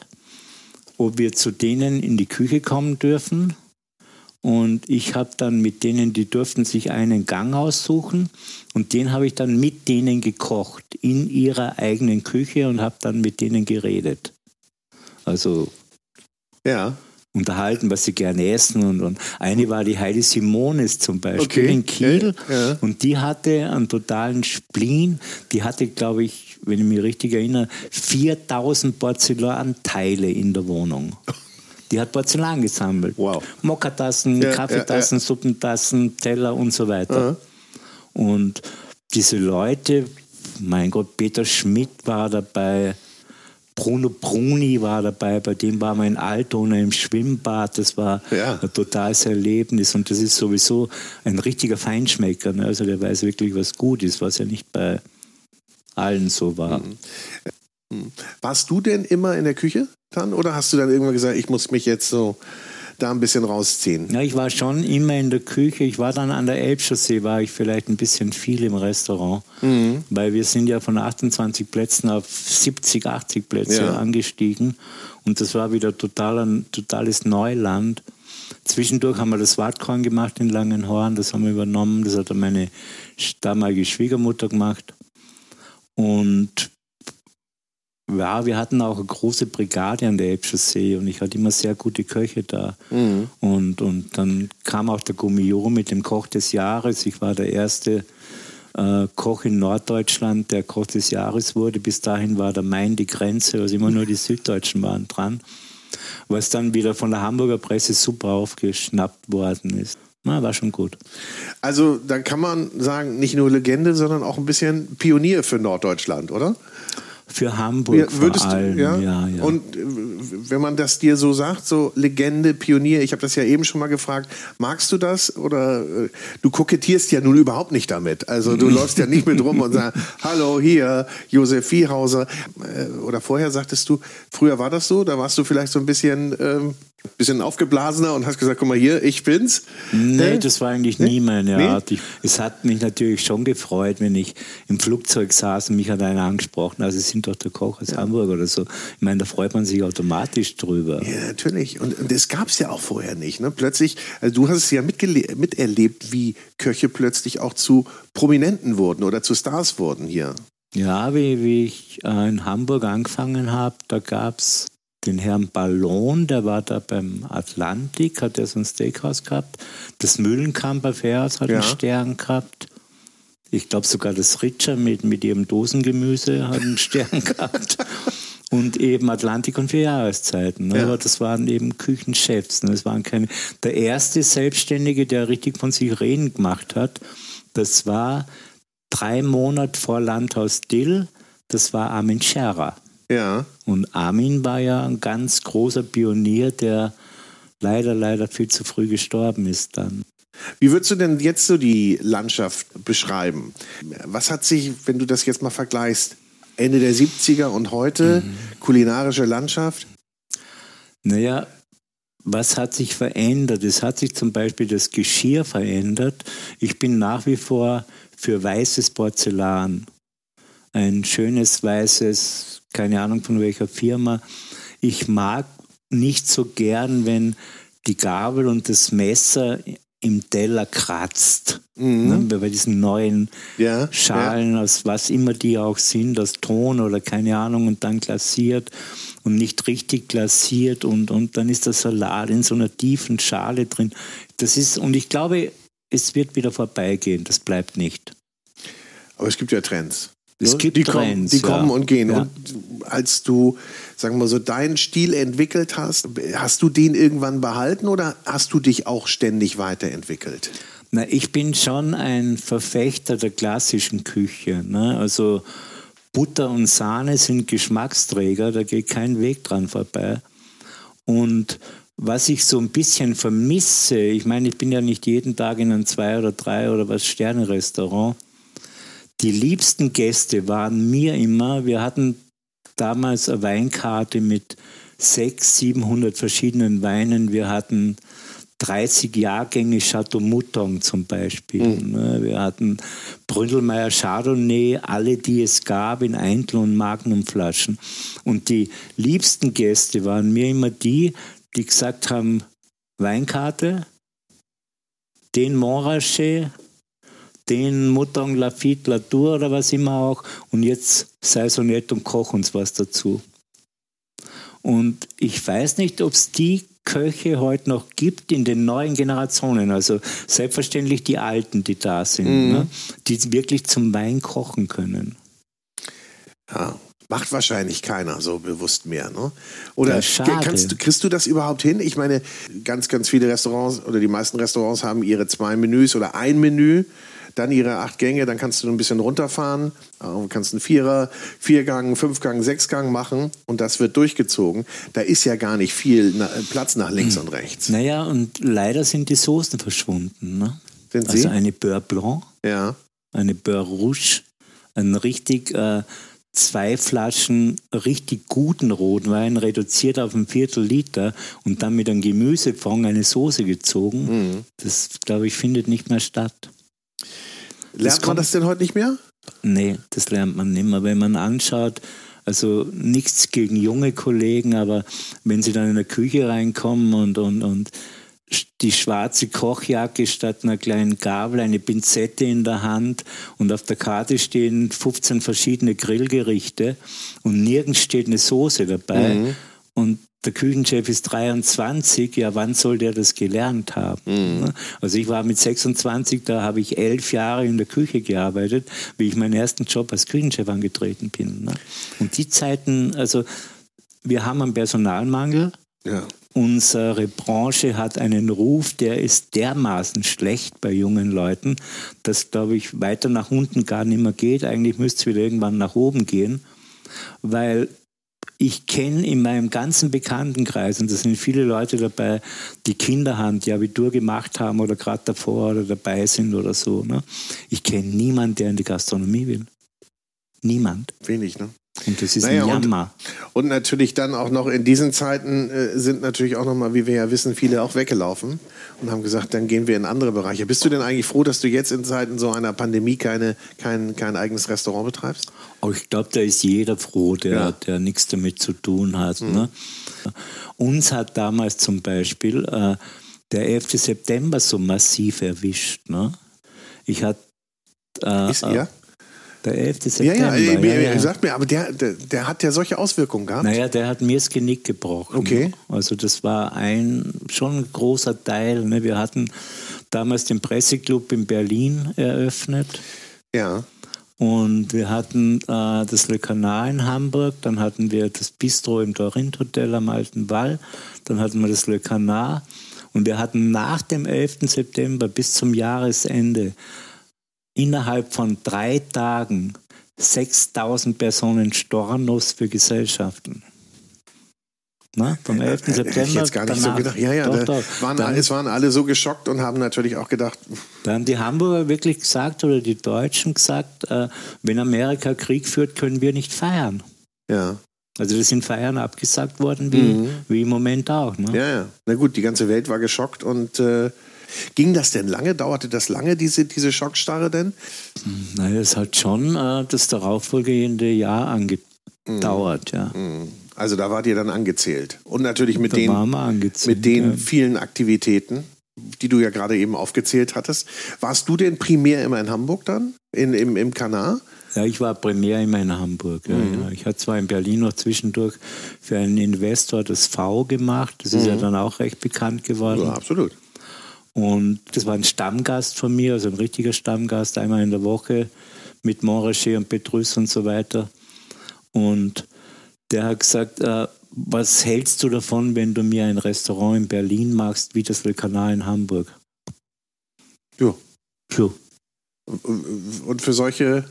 ob wir zu denen in die Küche kommen dürfen. Und ich habe dann mit denen, die durften sich einen Gang aussuchen. Und den habe ich dann mit denen gekocht, in ihrer eigenen Küche und habe dann mit denen geredet. Also. Ja unterhalten, was sie gerne essen. Und, und eine war die Heidi Simonis zum Beispiel okay. in Kiel. Ja. Und die hatte einen totalen Spleen. Die hatte, glaube ich, wenn ich mich richtig erinnere, 4000 Porzellanteile in der Wohnung. Die hat Porzellan gesammelt. Wow. Mokatassen, ja, Kaffeetassen, ja, Suppentassen, Teller und so weiter. Und diese Leute, mein Gott, Peter Schmidt war dabei, Bruno Bruni war dabei, bei dem war mein Altona im Schwimmbad. Das war ja. ein totales Erlebnis und das ist sowieso ein richtiger Feinschmecker. Ne? Also der weiß wirklich, was gut ist, was ja nicht bei allen so war. Mhm. Warst du denn immer in der Küche dann oder hast du dann irgendwann gesagt, ich muss mich jetzt so da ein bisschen rausziehen? Ja, ich war schon immer in der Küche. Ich war dann an der Elbchaussee, war ich vielleicht ein bisschen viel im Restaurant, mhm. weil wir sind ja von 28 Plätzen auf 70, 80 Plätze ja. angestiegen und das war wieder total ein totales Neuland. Zwischendurch haben wir das Wartkorn gemacht in Langenhorn, das haben wir übernommen, das hat meine damalige Schwiegermutter gemacht. Und ja, wir hatten auch eine große Brigade an der Elbchaussee und ich hatte immer sehr gute Köche da. Mhm. Und, und dann kam auch der Gummio mit dem Koch des Jahres. Ich war der erste äh, Koch in Norddeutschland, der Koch des Jahres wurde. Bis dahin war der Main die Grenze, also immer nur die Süddeutschen waren dran. Was dann wieder von der Hamburger Presse super aufgeschnappt worden ist. Na, war schon gut. Also, dann kann man sagen, nicht nur Legende, sondern auch ein bisschen Pionier für Norddeutschland, oder? Für Hamburg Ja, würdest vor allem, du, ja? ja, ja. Und äh, wenn man das dir so sagt, so Legende, Pionier, ich habe das ja eben schon mal gefragt, magst du das oder äh, du kokettierst ja nun überhaupt nicht damit. Also du läufst ja nicht mit rum und sagst, hallo hier, Josef Viehhauser. Äh, oder vorher sagtest du, früher war das so, da warst du vielleicht so ein bisschen, ähm, bisschen aufgeblasener und hast gesagt, guck mal hier, ich bin's. Nee, das war eigentlich nie meine Nee? Art. Ich, es hat mich natürlich schon gefreut, wenn ich im Flugzeug saß und mich hat einer angesprochen, also Sie sind doch der Koch aus Hamburg oder so. Ich meine, da freut man sich automatisch drüber. Ja, natürlich. Und, und das gab es ja auch vorher nicht. Ne? Plötzlich, also du hast es ja miterlebt, wie Köche plötzlich auch zu Prominenten wurden oder zu Stars wurden hier. Ja, wie, wie ich äh, in Hamburg angefangen habe, da gab es den Herrn Ballon, der war da beim Atlantik, hat er so ein Steakhouse gehabt. Das Mühlenkamper Fährhaus hat Ja. einen Stern gehabt. Ich glaube sogar das Ritscher mit, mit ihrem Dosengemüse hat einen Stern gehabt. Und eben Atlantik und vier Jahreszeiten. Ne? Ja. Aber das waren eben Küchenchefs. Ne? Das waren keine. Der erste Selbstständige, der richtig von sich reden gemacht hat, das war drei Monate vor Landhaus Dill. Das war Armin Scherer. Ja. Und Armin war ja ein ganz großer Pionier, der leider, leider viel zu früh gestorben ist dann. Wie würdest du denn jetzt so die Landschaft beschreiben? Was hat sich, wenn du das jetzt mal vergleichst, Ende der 70er und heute, kulinarische Landschaft? Naja, was hat sich verändert? Es hat sich zum Beispiel das Geschirr verändert. Ich bin nach wie vor für weißes Porzellan. Ein schönes weißes, keine Ahnung von welcher Firma. Ich mag nicht so gern, wenn die Gabel und das Messer im Teller kratzt. Ne, bei diesen neuen Ja, Schalen, aus was immer die auch sind, aus Ton oder keine Ahnung, und dann glasiert und nicht richtig glasiert und, und dann ist der Salat in so einer tiefen Schale drin. Das ist, und ich glaube, es wird wieder vorbeigehen, das bleibt nicht. Aber es gibt ja Trends. Es Ne? gibt die kommen, die ja. kommen und gehen. Ja. Und als du, sagen wir so, deinen Stil entwickelt hast, hast du den irgendwann behalten oder hast du dich auch ständig weiterentwickelt? Na, ich bin schon ein Verfechter der klassischen Küche. Ne? Also Butter und Sahne sind Geschmacksträger, da geht kein Weg dran vorbei. Und was ich so ein bisschen vermisse, ich meine, ich bin ja nicht jeden Tag in einem Zwei- oder Drei- oder was Sterne-Restaurant. Die liebsten Gäste waren mir immer, wir hatten damals eine Weinkarte mit 600, 700 verschiedenen Weinen. Wir hatten 30 Jahrgänge Chateau Mouton zum Beispiel. Ne? Wir hatten Bründelmeier Chardonnay, alle, die es gab, in Eintel- und Magnumflaschen. Und die liebsten Gäste waren mir immer die, die gesagt haben, Weinkarte, den Montrachet, den Mouton Lafitte Latour oder was immer auch und jetzt sei so nett und koch uns was dazu. Und ich weiß nicht, ob es die Köche heute noch gibt in den neuen Generationen. Also selbstverständlich die Alten, die da sind, ne? die wirklich zum Wein kochen können. Ja, macht wahrscheinlich keiner so bewusst mehr. Ne? Oder Ja, kannst, du- kriegst du das überhaupt hin? Ich meine, ganz, ganz viele Restaurants oder die meisten Restaurants haben ihre zwei Menüs oder ein Menü, dann ihre acht Gänge, dann kannst du ein bisschen runterfahren, äh, kannst einen Vierer, Viergang, Fünfgang, Sechsgang machen und das wird durchgezogen. Da ist ja gar nicht viel na, Platz nach links Hm. und rechts. Naja, und leider sind die Soßen verschwunden. Ne? Sind sie? Also eine Beurre Blanc, Ja. eine Beurre Rouge, ein richtig äh, zwei Flaschen richtig guten Rotwein reduziert auf ein Viertel Liter und dann mit einem Gemüsefond eine Soße gezogen. Mhm. Das, glaube ich, findet nicht mehr statt. Lernt man das denn heute nicht mehr? Nee, das lernt man nicht mehr. Wenn man anschaut, also nichts gegen junge Kollegen, aber wenn sie dann in der Küche reinkommen und, und, und die schwarze Kochjacke statt einer kleinen Gabel, eine Pinzette in der Hand und auf der Karte stehen 15 verschiedene Grillgerichte und nirgends steht eine Soße dabei und der Küchenchef ist 23, ja, wann soll der das gelernt haben? ne? Also ich war mit 26, da habe ich elf Jahre in der Küche gearbeitet, wie ich meinen ersten Job als Küchenchef angetreten bin. ne? Und die Zeiten, also wir haben einen Personalmangel, Ja. Unsere Branche hat einen Ruf, der ist dermaßen schlecht bei jungen Leuten, dass, glaube ich, weiter nach unten gar nicht mehr geht. Eigentlich müsste es wieder irgendwann nach oben gehen. weil ich kenne in meinem ganzen Bekanntenkreis, und da sind viele Leute dabei, die Kinder haben, die Abitur gemacht haben oder gerade davor oder dabei sind oder so. Ne? Ich kenne niemanden, der in die Gastronomie will. Niemand. Wenig, ne? Und das ist naja, ein Jammer. Und, und, natürlich dann auch noch in diesen Zeiten äh, sind natürlich auch nochmal, wie wir ja wissen, viele auch weggelaufen und haben gesagt, dann gehen wir in andere Bereiche. Bist du denn eigentlich froh, dass du jetzt in Zeiten so einer Pandemie keine, kein, kein eigenes Restaurant betreibst? Oh, ich glaube, da ist jeder froh, der, ja. der nichts damit zu tun hat. Mhm. Ne? Uns hat damals zum Beispiel äh, der 11. September so massiv erwischt. Ne? Ich hatte. Äh, ist ihr? Der 11. September. Ja, ja, ja, ja. sagt mir, aber der, der, der, hat ja solche Auswirkungen gehabt. Naja, der hat mir das Genick gebrochen. Okay. Also das war ein schon ein großer Teil. Ne? Wir hatten damals den Presseclub in Berlin eröffnet. Ja. Und wir hatten äh, das Le Canard in Hamburg, dann hatten wir das Bistro im Dorint Hotel am Alten Wall, dann hatten wir das Le Canard und wir hatten nach dem 11. September bis zum Jahresende innerhalb von drei Tagen 6000 Personen Stornos für Gesellschaften. Na, vom 11. September. Hätte ich jetzt gar nicht danach, so gedacht. Ja, ja, doch, doch. Waren, dann, es waren alle so geschockt und haben natürlich auch gedacht. Da haben die Hamburger wirklich gesagt oder die Deutschen gesagt, äh, wenn Amerika Krieg führt, können wir nicht feiern. Ja. Also das sind Feiern abgesagt worden, wie, mhm. wie im Moment auch. Ne? Ja, ja. Na gut, die ganze Welt war geschockt und äh, Ging das denn lange? Dauerte das lange, diese, diese Schockstarre denn? Naja, es hat schon äh, das darauffolgende Jahr angedauert, mm. ja. Mm. Also da wart ihr dann angezählt. Und natürlich mit da den, mit den ja. vielen Aktivitäten, die du ja gerade eben aufgezählt hattest. Warst du denn primär immer in Hamburg dann? In, im, Im Kanal? Ja, ich war primär immer in Hamburg. Ja, mhm. ja. Ich hatte zwar in Berlin noch zwischendurch für einen Investor das V gemacht. Das ist mhm. ja dann auch recht bekannt geworden. Ja, absolut. Und das war ein Stammgast von mir, also ein richtiger Stammgast, einmal in der Woche mit Montrachet und Petrus und so weiter. Und der hat gesagt, äh, was hältst du davon, wenn du mir ein Restaurant in Berlin machst, wie das Kanal in Hamburg? Ja. Ja. Und für solche,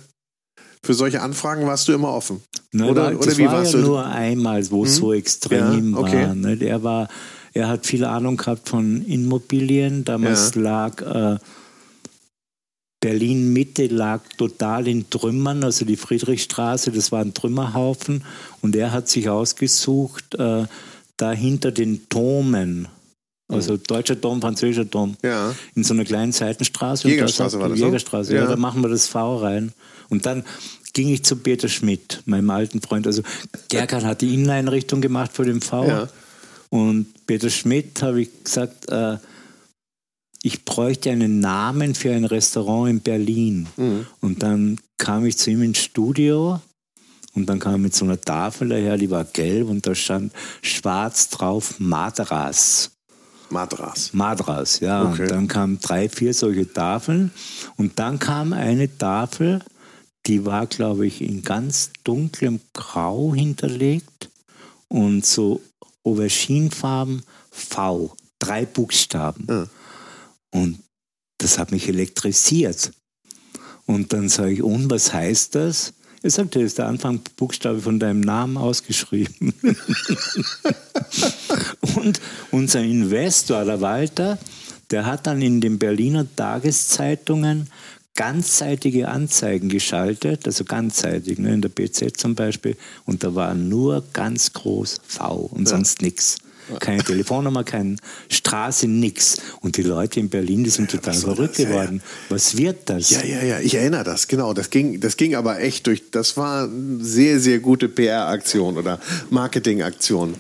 für solche Anfragen warst du immer offen? Nein, oder, das oder wie war warst ja du? nur einmal, wo es hm? so extrem ja, okay. war. Ne? Der war er hat viel Ahnung gehabt von Immobilien. Damals ja. lag äh, Berlin Mitte lag total in Trümmern, also die Friedrichstraße, das war ein Trümmerhaufen. Und er hat sich ausgesucht, äh, da hinter den Domen, also mhm. deutscher Dom, französischer Dom, ja. in so einer kleinen Seitenstraße. Jägerstraße war das Jägerstraße, ja. ja. da machen wir das V rein. Und dann ging ich zu Peter Schmidt, meinem alten Freund. Also Gerkan hat die Inneneinrichtung gemacht für den V. Ja. Und Peter Schmidt habe ich gesagt, äh, ich bräuchte einen Namen für ein Restaurant in Berlin. Mhm. Und dann kam ich zu ihm ins Studio und dann kam er mit so einer Tafel daher, die war gelb und da stand schwarz drauf Madras. Madras. Madras, ja. Okay. Und dann kamen drei, vier solche Tafeln und dann kam eine Tafel, die war, glaube ich, in ganz dunklem Grau hinterlegt und so Auberginefarben V, drei Buchstaben. Ja. Und das hat mich elektrisiert. Und dann sage ich, und was heißt das? Er sagte, das ist der Anfangsbuchstabe von deinem Namen ausgeschrieben. und unser Investor, der Walter, der hat dann in den Berliner Tageszeitungen ganzseitige Anzeigen geschaltet, also ganzseitig, ne, in der BZ zum Beispiel, und da war nur ganz groß V und ja. sonst nichts. Keine Telefonnummer, keine Straße, nichts. Und die Leute in Berlin, die sind total verrückt geworden. Ja, Was wird das? Ja, ja, ja, ich erinnere das, genau. Das ging, das ging aber echt durch, das war eine sehr, sehr gute PR-Aktion oder Marketing-Aktion.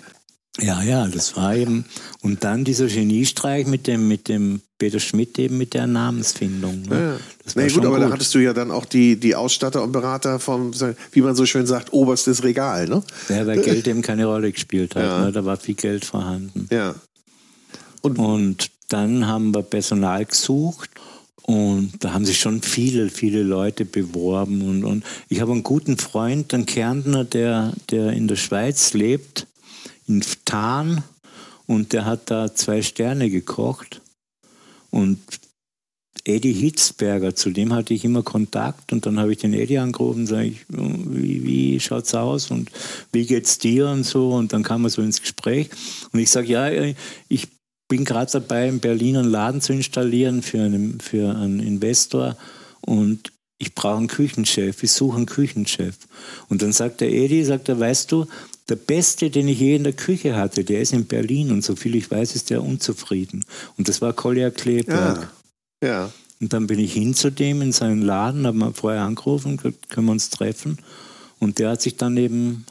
Ja, ja, das war eben. Und dann dieser Geniestreich mit dem, mit dem Peter Schmidt eben mit der Namensfindung. Ne? Ja. Das war nee, gut, aber gut. da hattest du ja dann auch die, die Ausstatter und Berater vom, wie man so schön sagt, oberstes Regal, ne? Ja, weil Geld eben keine Rolle gespielt hat. Ja. Ne? Da war viel Geld vorhanden. Ja. Und, und dann haben wir Personal gesucht und da haben sich schon viele, viele Leute beworben. Und, und ich habe einen guten Freund, einen Kärntner, der, der in der Schweiz lebt in Tarn und der hat da zwei Sterne gekocht. Und Eddie Hitzberger, zu dem hatte ich immer Kontakt und dann habe ich den Eddie angerufen und sage ich, wie, wie schaut's aus und wie geht's dir und so und dann kam er so ins Gespräch und ich sage, ja, ich bin gerade dabei, in Berlin einen Laden zu installieren für einen, für einen Investor und ich brauche einen Küchenchef, ich suche einen Küchenchef. Und dann sagt der Edi, sagt er, weißt du, der Beste, den ich je in der Küche hatte, der ist in Berlin und so viel ich weiß, ist der unzufrieden. Und das war Kolja Kleberg. Ja. ja. Und dann bin ich hin zu dem in seinen Laden, habe mal vorher angerufen, können wir uns treffen. Und der hat sich dann eben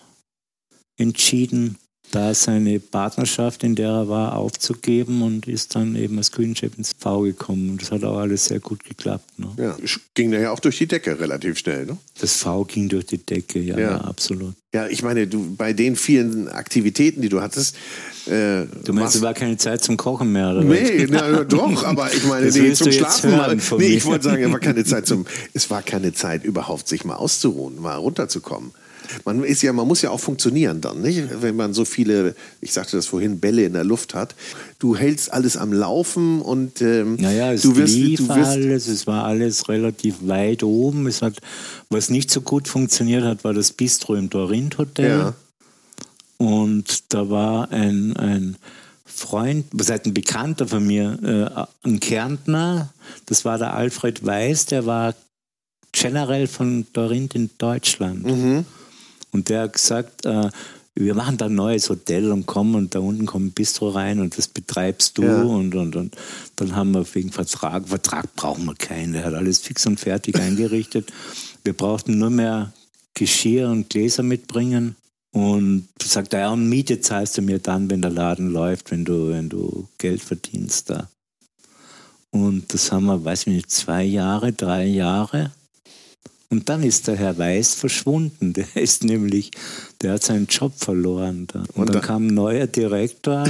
entschieden, da seine Partnerschaft, in der er war, aufzugeben und ist dann eben als Küchenchef ins V gekommen. Und das hat auch alles sehr gut geklappt. Ne? Ja, ging ja auch durch die Decke relativ schnell, ne? Das V ging durch die Decke, ja, ja. absolut. Ja, ich meine, du bei den vielen Aktivitäten, die du hattest. Äh, du meinst, es war keine Zeit zum Kochen mehr, oder? Nee, na, doch, aber ich meine, nee, zum Schlafen. Mal, nee, ich wollte sagen, es war keine Zeit zum, es war keine Zeit überhaupt, sich mal auszuruhen, mal runterzukommen. Man ist ja, man muss ja auch funktionieren dann, nicht? Wenn man so viele, ich sagte das vorhin, Bälle in der Luft hat. Du hältst alles am Laufen und ähm, naja, es du wirst, lief du wirst alles, es war alles relativ weit oben. Es hat, was nicht so gut funktioniert hat, war das Bistro im Dorint Hotel. Ja. Und da war ein, ein Freund, was heißt ein Bekannter von mir, äh, ein Kärntner, das war der Alfred Weiß, der war generell von Dorint in Deutschland. Mhm. Und der hat gesagt, äh, wir machen da ein neues Hotel und kommen und da unten kommt ein Bistro rein und das betreibst du ja. und, und, und dann haben wir wegen Vertrag, Vertrag brauchen wir keinen, der hat alles fix und fertig eingerichtet. Wir brauchten nur mehr Geschirr und Gläser mitbringen und sagt er, ja, und Miete zahlst du mir dann, wenn der Laden läuft, wenn du, wenn du Geld verdienst da. Und das haben wir, weiß ich nicht, zwei Jahre, drei Jahre. Und dann ist der Herr Weiß verschwunden. Der ist nämlich, der hat seinen Job verloren. Da. Und, und dann kam ein neuer Direktor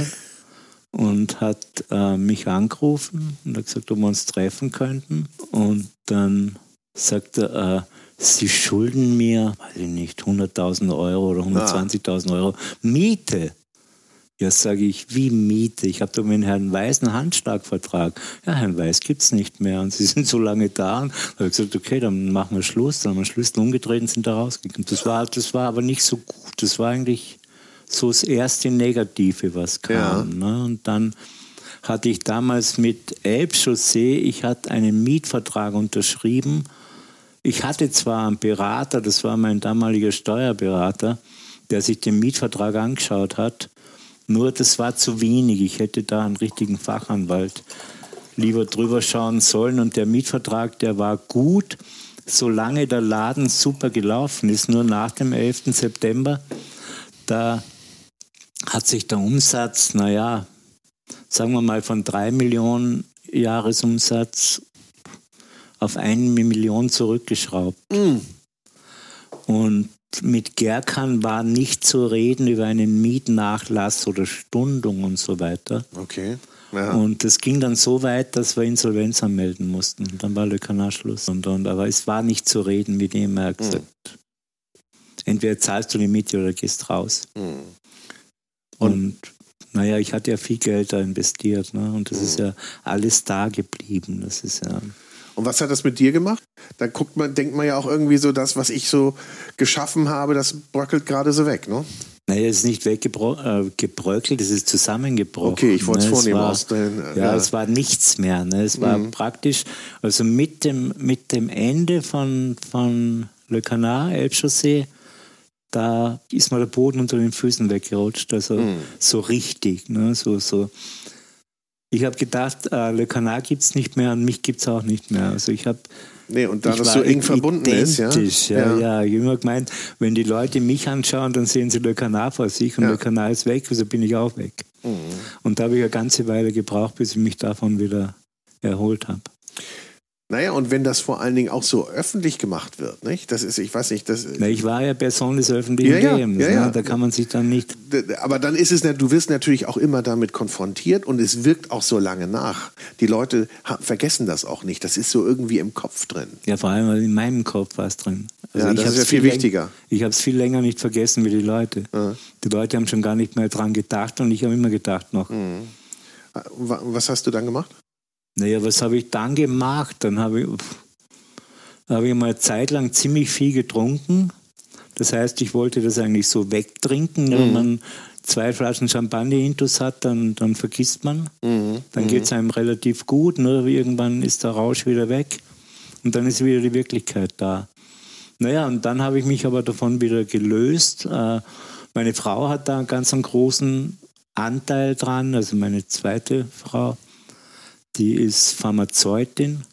und hat äh, mich angerufen und hat gesagt, ob wir uns treffen könnten. Und dann sagte er, äh, Sie schulden mir, weiß ich nicht, 100.000 Euro oder 120.000 Euro Miete. Ja, sage ich, wie Miete? Ich habe doch mit Herrn Weiß einen Handschlagvertrag. Ja, Herrn Weiß gibt es nicht mehr und Sie sind so lange da. Und da habe ich gesagt, okay, dann machen wir Schluss. Dann haben wir Schlüssel umgedreht und sind da rausgegangen. Das war, das war aber nicht so gut. Das war eigentlich so das erste Negative, was kam. Ja. Ne? Und dann hatte ich damals mit Elbchaussee, ich hatte einen Mietvertrag unterschrieben. Ich hatte zwar einen Berater, das war mein damaliger Steuerberater, der sich den Mietvertrag angeschaut hat, nur das war zu wenig. Ich hätte da einen richtigen Fachanwalt lieber drüber schauen sollen. Und der Mietvertrag, der war gut, solange der Laden super gelaufen ist. Nur nach dem 11. September, da hat sich der Umsatz, naja, sagen wir mal von drei Millionen Jahresumsatz auf eine Million zurückgeschraubt. Mm. Und mit Gerkan war nicht zu reden über einen Mietnachlass oder Stundung und so weiter. Okay. Ja. Und es ging dann so weit, dass wir Insolvenz anmelden mussten. Dann war Le Canard Schluss. Und, und, aber es war nicht zu reden mit ihm. Er hat gesagt, mhm. entweder zahlst du die Miete oder gehst raus. Mhm. Und, und, naja, ich hatte ja viel Geld da investiert. Ne? Und das mhm. ist ja alles da geblieben. Das ist ja. Und was hat das mit dir gemacht? Da guckt man, denkt man ja auch irgendwie so, das, was ich so geschaffen habe, das bröckelt gerade so weg, ne? Naja, es ist nicht weggebröckelt, äh, es ist zusammengebrochen. Okay, ich wollte es ne? vornehmen war, aus den, äh, ja, ja, es war nichts mehr. Ne? Es war mhm. praktisch, also mit dem, mit dem Ende von, von Le Canard, Elbchaussee, da ist mal der Boden unter den Füßen weggerutscht. Also mhm. so richtig. Ne? So, so ich habe gedacht, äh, Le Canard gibt es nicht mehr und mich gibt es auch nicht mehr. Also ich habe Nee, und da das so eng verbunden ist, ja? Ja, ja. ja. Ich habe immer gemeint, wenn die Leute mich anschauen, dann sehen sie Le Canard vor sich und ja. Le Canard ist weg, also bin ich auch weg. Mhm. Und da habe ich eine ganze Weile gebraucht, bis ich mich davon wieder erholt habe. Naja, und wenn das vor allen Dingen auch so öffentlich gemacht wird, nicht? Das ist, ich weiß nicht, das. Na, ich war ja Person des öffentlichen ja, Lebens, ja, ja. Ne? da kann man sich dann nicht. Aber dann ist es, du wirst natürlich auch immer damit konfrontiert und es wirkt auch so lange nach. Die Leute vergessen das auch nicht. Das ist so irgendwie im Kopf drin. Ja, vor allem in meinem Kopf war es drin. Also ja, das ist ja viel, viel wichtiger. Ich habe es viel länger nicht vergessen wie die Leute. Ja. Die Leute haben schon gar nicht mehr dran gedacht und ich habe immer gedacht noch. Mhm. Was hast du dann gemacht? Naja, was habe ich dann gemacht? Dann habe ich, hab ich mal eine Zeit lang ziemlich viel getrunken. Das heißt, ich wollte das eigentlich so wegtrinken. Mhm. Wenn man zwei Flaschen Champagner intus hat, dann, dann vergisst man. Mhm. Dann geht es einem relativ gut. Ne? Irgendwann ist der Rausch wieder weg und dann ist wieder die Wirklichkeit da. Naja, und dann habe ich mich aber davon wieder gelöst. Äh, meine Frau hat da einen ganz großen Anteil dran, also meine zweite Frau, die ist Pharmazeutin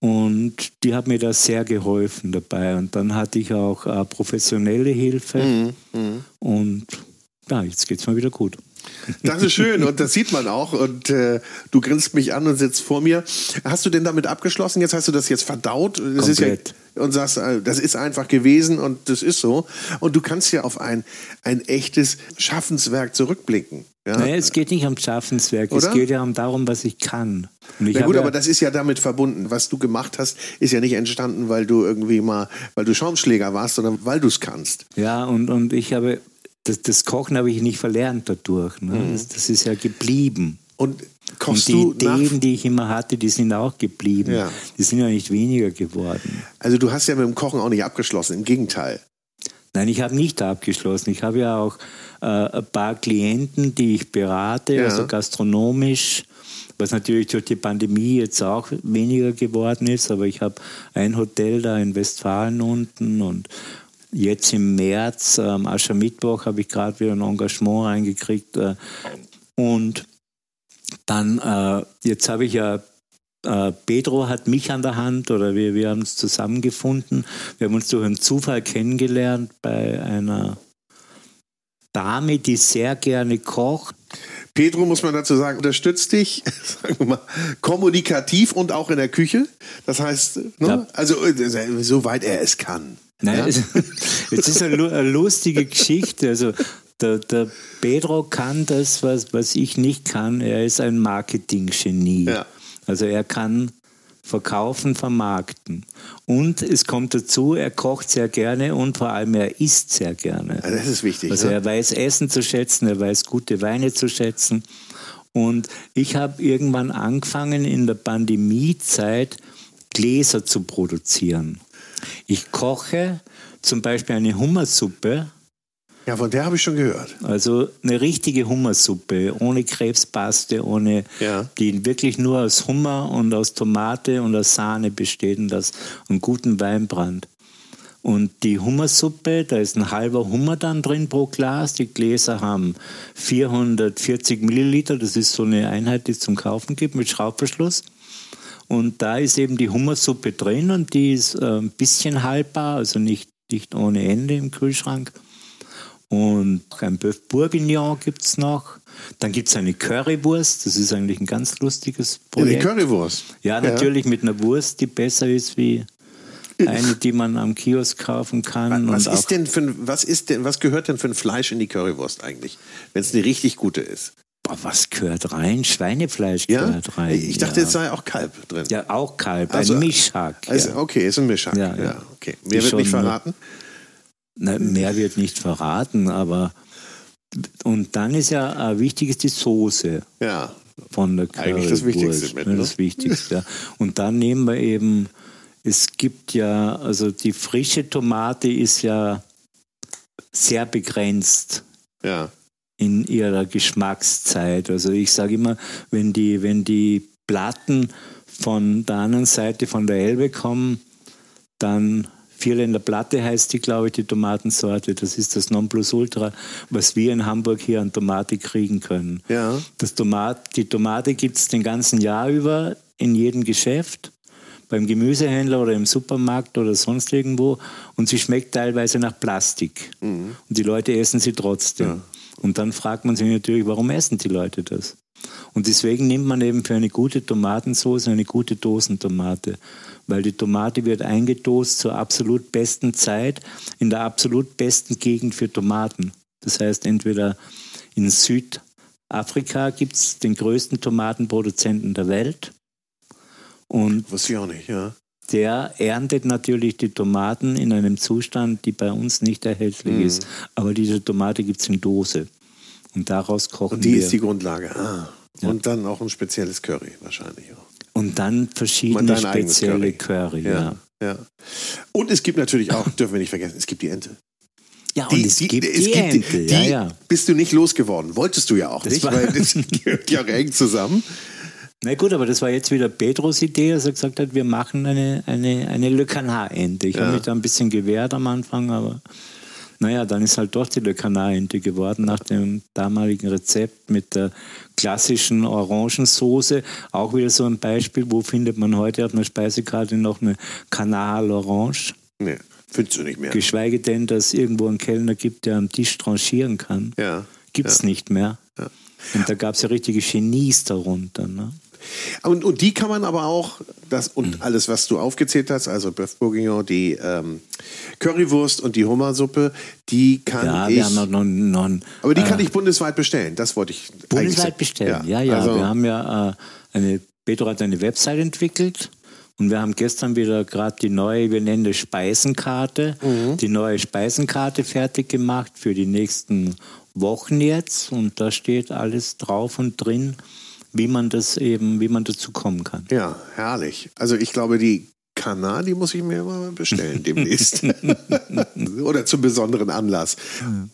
und die hat mir da sehr geholfen dabei. Und dann hatte ich auch äh, professionelle Hilfe mhm, mhm. und ja, jetzt geht es mir wieder gut. Das ist schön und das sieht man auch. Und äh, du grinst mich an und sitzt vor mir. Hast du denn damit abgeschlossen? Jetzt hast du das jetzt verdaut? Das Komplett. Ja, und sagst, äh, das ist einfach gewesen und das ist so. Und du kannst ja auf ein, ein echtes Schaffenswerk zurückblicken. Ja? Naja, es geht nicht um Schaffenswerk, Oder? es geht ja um darum, was ich kann. Na gut, aber das ist ja damit verbunden. Was du gemacht hast, ist ja nicht entstanden, weil du irgendwie mal, weil du Schaumschläger warst, sondern weil du es kannst. Ja, und, und ich habe das, das Kochen habe ich nicht verlernt dadurch. Ne? Mhm. Das, das, ist ja geblieben. Und kochst und die Ideen, die ich immer hatte, die sind auch geblieben. Ja. Die sind ja nicht weniger geworden. Also du hast ja mit dem Kochen auch nicht abgeschlossen, im Gegenteil. Nein, ich habe nicht abgeschlossen. Ich habe ja auch äh, ein paar Klienten, die ich berate, ja. also gastronomisch, was natürlich durch die Pandemie jetzt auch weniger geworden ist. Aber ich habe ein Hotel da in Westfalen unten und Jetzt im März, am Aschermittwoch, habe ich gerade wieder ein Engagement reingekriegt. Äh, und dann, äh, jetzt habe ich ja äh, Pedro hat mich an der Hand oder wir, wir haben uns zusammengefunden. Wir haben uns durch einen Zufall kennengelernt bei einer Dame, die sehr gerne kocht. Pedro, muss man dazu sagen, unterstützt dich, sagen wir mal, kommunikativ und auch in der Küche. Das heißt, ne? ja. also soweit er es kann. Nein, ja? es ist eine, eine lustige Geschichte. Also der, der, Pedro kann das, was, was ich nicht kann. Er ist ein Marketing-Genie. Ja. Also er kann verkaufen, vermarkten. Und es kommt dazu, er kocht sehr gerne und vor allem er isst sehr gerne. Ja, das ist wichtig. Also ne? er weiß Essen zu schätzen, er weiß gute Weine zu schätzen. Und ich habe irgendwann angefangen in der Pandemiezeit Gläser zu produzieren. Ich koche zum Beispiel eine Hummersuppe. Ja, von der habe ich schon gehört. Also eine richtige Hummersuppe, ohne Krebspaste, ohne, ja. die wirklich nur aus Hummer und aus Tomate und aus Sahne besteht und aus einem guten Weinbrand. Und die Hummersuppe, da ist ein halber Hummer dann drin pro Glas. Die Gläser haben 440 Milliliter. Das ist so eine Einheit, die es zum Kaufen gibt mit Schraubverschluss. Und da ist eben die Hummersuppe drin und die ist äh, ein bisschen haltbar, also nicht, nicht ohne Ende im Kühlschrank. Und ein Bœuf Bourguignon gibt es noch. Dann gibt es eine Currywurst, das ist eigentlich ein ganz lustiges Projekt. Eine Currywurst? Ja, natürlich ja. mit einer Wurst, die besser ist wie eine, die man am Kiosk kaufen kann. Was, ist denn für, was, ist denn, was gehört denn für ein Fleisch in die Currywurst eigentlich, wenn es eine richtig gute ist? Boah, was gehört rein? Schweinefleisch ja? gehört rein. Ich dachte, ja. jetzt sei auch Kalb drin. Ja, auch Kalb, also, ein Mischhack. Also, ja. Okay, ist ein Mischhack. Ja, ja. okay. Mehr wird nicht verraten? Na, mehr wird nicht verraten, aber und dann ist ja äh, wichtig ist die Soße. Ja. Von der Currywurst. Eigentlich das Wichtigste mit, ne? Das Wichtigste. Ja. Und dann nehmen wir eben, es gibt ja, also die frische Tomate ist ja sehr begrenzt. Ja in ihrer Geschmackszeit. Also ich sage immer, wenn die, wenn die Platten von der anderen Seite von der Elbe kommen, dann Vierländer Platte heißt die, glaube ich, die Tomatensorte. Das ist das Nonplusultra, was wir in Hamburg hier an Tomate kriegen können. Ja. Das Tomat, die Tomate gibt es den ganzen Jahr über in jedem Geschäft, beim Gemüsehändler oder im Supermarkt oder sonst irgendwo. Und sie schmeckt teilweise nach Plastik. Mhm. Und die Leute essen sie trotzdem. Ja. Und dann fragt man sich natürlich, warum essen die Leute das? Und deswegen nimmt man eben für eine gute Tomatensauce eine gute Dosentomate, weil die Tomate wird eingedost zur absolut besten Zeit in der absolut besten Gegend für Tomaten. Das heißt, entweder in Südafrika gibt es den größten Tomatenproduzenten der Welt. Und Was ich auch nicht, ja. Der erntet natürlich die Tomaten in einem Zustand, die bei uns nicht erhältlich mhm. ist. Aber diese Tomate gibt es in Dose. Und daraus kochen wir. Und die wir. ist die Grundlage. Ah. Ja. Und dann auch ein spezielles Curry wahrscheinlich auch. Und dann verschiedene spezielle Curry. ja. ja. Und es gibt natürlich auch, dürfen wir nicht vergessen, es gibt die Ente. Ja, und es gibt die Ente. Die, ja, ja. bist du nicht losgeworden. Wolltest du ja auch Das nicht, weil das gehört ja auch eng zusammen. Na gut, aber das war jetzt wieder Petros Idee, dass er gesagt hat, wir machen eine, eine, eine Le Canard-Ente. Ich Ja. habe mich da ein bisschen gewehrt am Anfang, aber naja, dann ist halt doch die Le Canard-Ente geworden, nach dem damaligen Rezept mit der klassischen Orangensoße. Auch wieder so ein Beispiel, wo findet man heute auf einer Speisekarte noch eine Canard à l'Orange? Nee, findest du nicht mehr. Geschweige denn, dass es irgendwo einen Kellner gibt, der am Tisch tranchieren kann. Ja. Gibt es ja. nicht mehr. Ja. Und da gab es ja richtige Genies darunter. Ne? Und, und die kann man aber auch, das Mhm. und alles, was du aufgezählt hast, also Bœuf Bourguignon, die ähm, Currywurst und die Hummersuppe, die kann Ja, ich. wir haben noch, noch, noch aber die äh, kann ich bundesweit bestellen. Das wollte ich bundesweit bestellen. Ja, ja. Also, wir haben ja äh, eine, Petro hat eine Website entwickelt und wir haben gestern wieder gerade die neue, wir nennen das Speisenkarte, Mhm. die neue Speisenkarte fertig gemacht für die nächsten Wochen jetzt und da steht alles drauf und drin, wie man das eben, wie man dazu kommen kann. ja, herrlich. Also ich glaube, die Kana, die muss ich mir mal bestellen demnächst. Oder zum besonderen Anlass.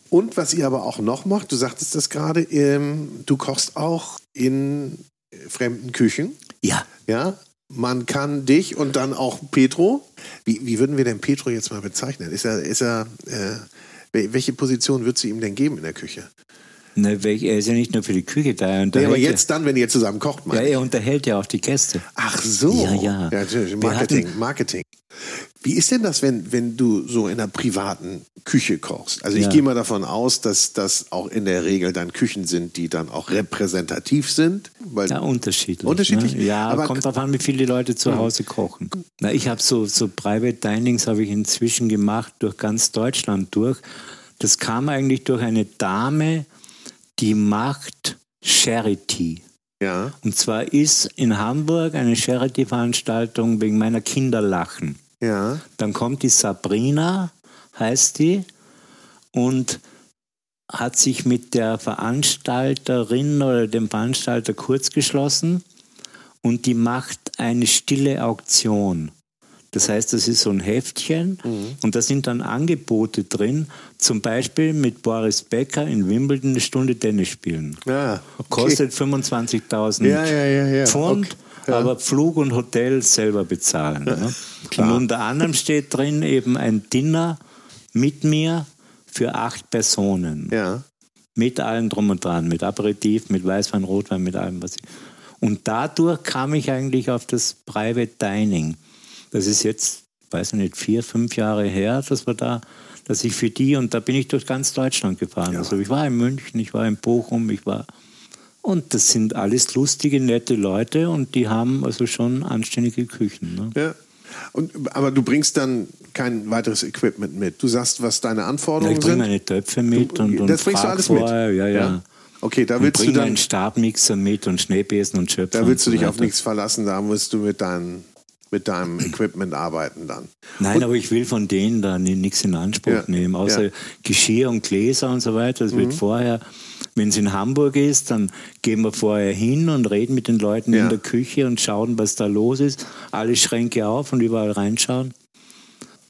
Und was ihr aber auch noch macht, du sagtest das gerade, ähm, du kochst auch in fremden Küchen. Ja, Ja, man kann dich und dann auch Petro. Wie, wie würden wir denn Petro jetzt mal bezeichnen? Ist er, ist er, äh, wel- welche Position würdest du ihm denn geben in der Küche? Ne, er ist ja nicht nur für die Küche da, Nee, aber ja- jetzt dann, wenn ihr zusammen kocht, Ja, meine ich. er unterhält ja auch die Gäste. Ach so. Ja, ja. natürlich, Wir Marketing, hatten- Marketing. Wie ist denn das, wenn, wenn du so in einer privaten Küche kochst? Also ich Ja. gehe mal davon aus, dass das auch in der Regel dann Küchen sind, die dann auch repräsentativ sind. Weil Ja, unterschiedlich. Unterschiedlich? Ne? Ja, Aber- kommt darauf an, wie viele Leute zu Hause kochen. Na, ich habe so, so Private Dinings habe ich inzwischen gemacht durch ganz Deutschland durch. Das kam eigentlich durch eine Dame, die macht Charity. ja, Und zwar ist in Hamburg eine Charity-Veranstaltung wegen meiner Kinder lachen. ja, Dann kommt die Sabrina, heißt die, und hat sich mit der Veranstalterin oder dem Veranstalter kurzgeschlossen und die macht eine stille Auktion. Das heißt, das ist so ein Heftchen und da sind dann Angebote drin, zum Beispiel mit Boris Becker in Wimbledon eine Stunde Tennis spielen. ja. okay. Kostet 25.000 Ja, ja. Pfund, Okay. Ja. aber Flug und Hotel selber bezahlen. ne? Und unter anderem steht drin eben ein Dinner mit mir für acht Personen. Ja, Mit allem drum und dran, mit Aperitif, mit Weißwein, Rotwein, mit allem, was ich. Und dadurch kam ich eigentlich auf das Private Dining. Das ist jetzt, weiß ich nicht, vier, fünf Jahre her, dass wir da, dass ich für die, und da bin ich durch ganz Deutschland gefahren. Also ich war in München, ich war in Bochum, ich war. Und das sind alles lustige, nette Leute und die haben also schon anständige Küchen. Ne? ja. Und, aber du bringst dann kein weiteres Equipment mit. Du sagst, was deine Ja, Anforderungen ich bringe sind. meine Töpfe mit und, und das bringst du alles mit. vorher, Ja, ja. Okay, da Und willst du bring dann, meinen Stabmixer mit und Schneebesen und Schöpfer. da willst du und dich so auf nichts verlassen. Da musst du mit deinem mit deinem Equipment arbeiten dann. Nein, aber ich will von denen da ni- nichts in Anspruch Ja, nehmen, außer ja. Mhm. Geschirr und Gläser und so weiter. Das wird vorher, wenn es in Hamburg ist, dann gehen wir vorher hin und reden mit den Leuten Ja. in der Küche und schauen, was da los ist. Alle Schränke auf und überall reinschauen.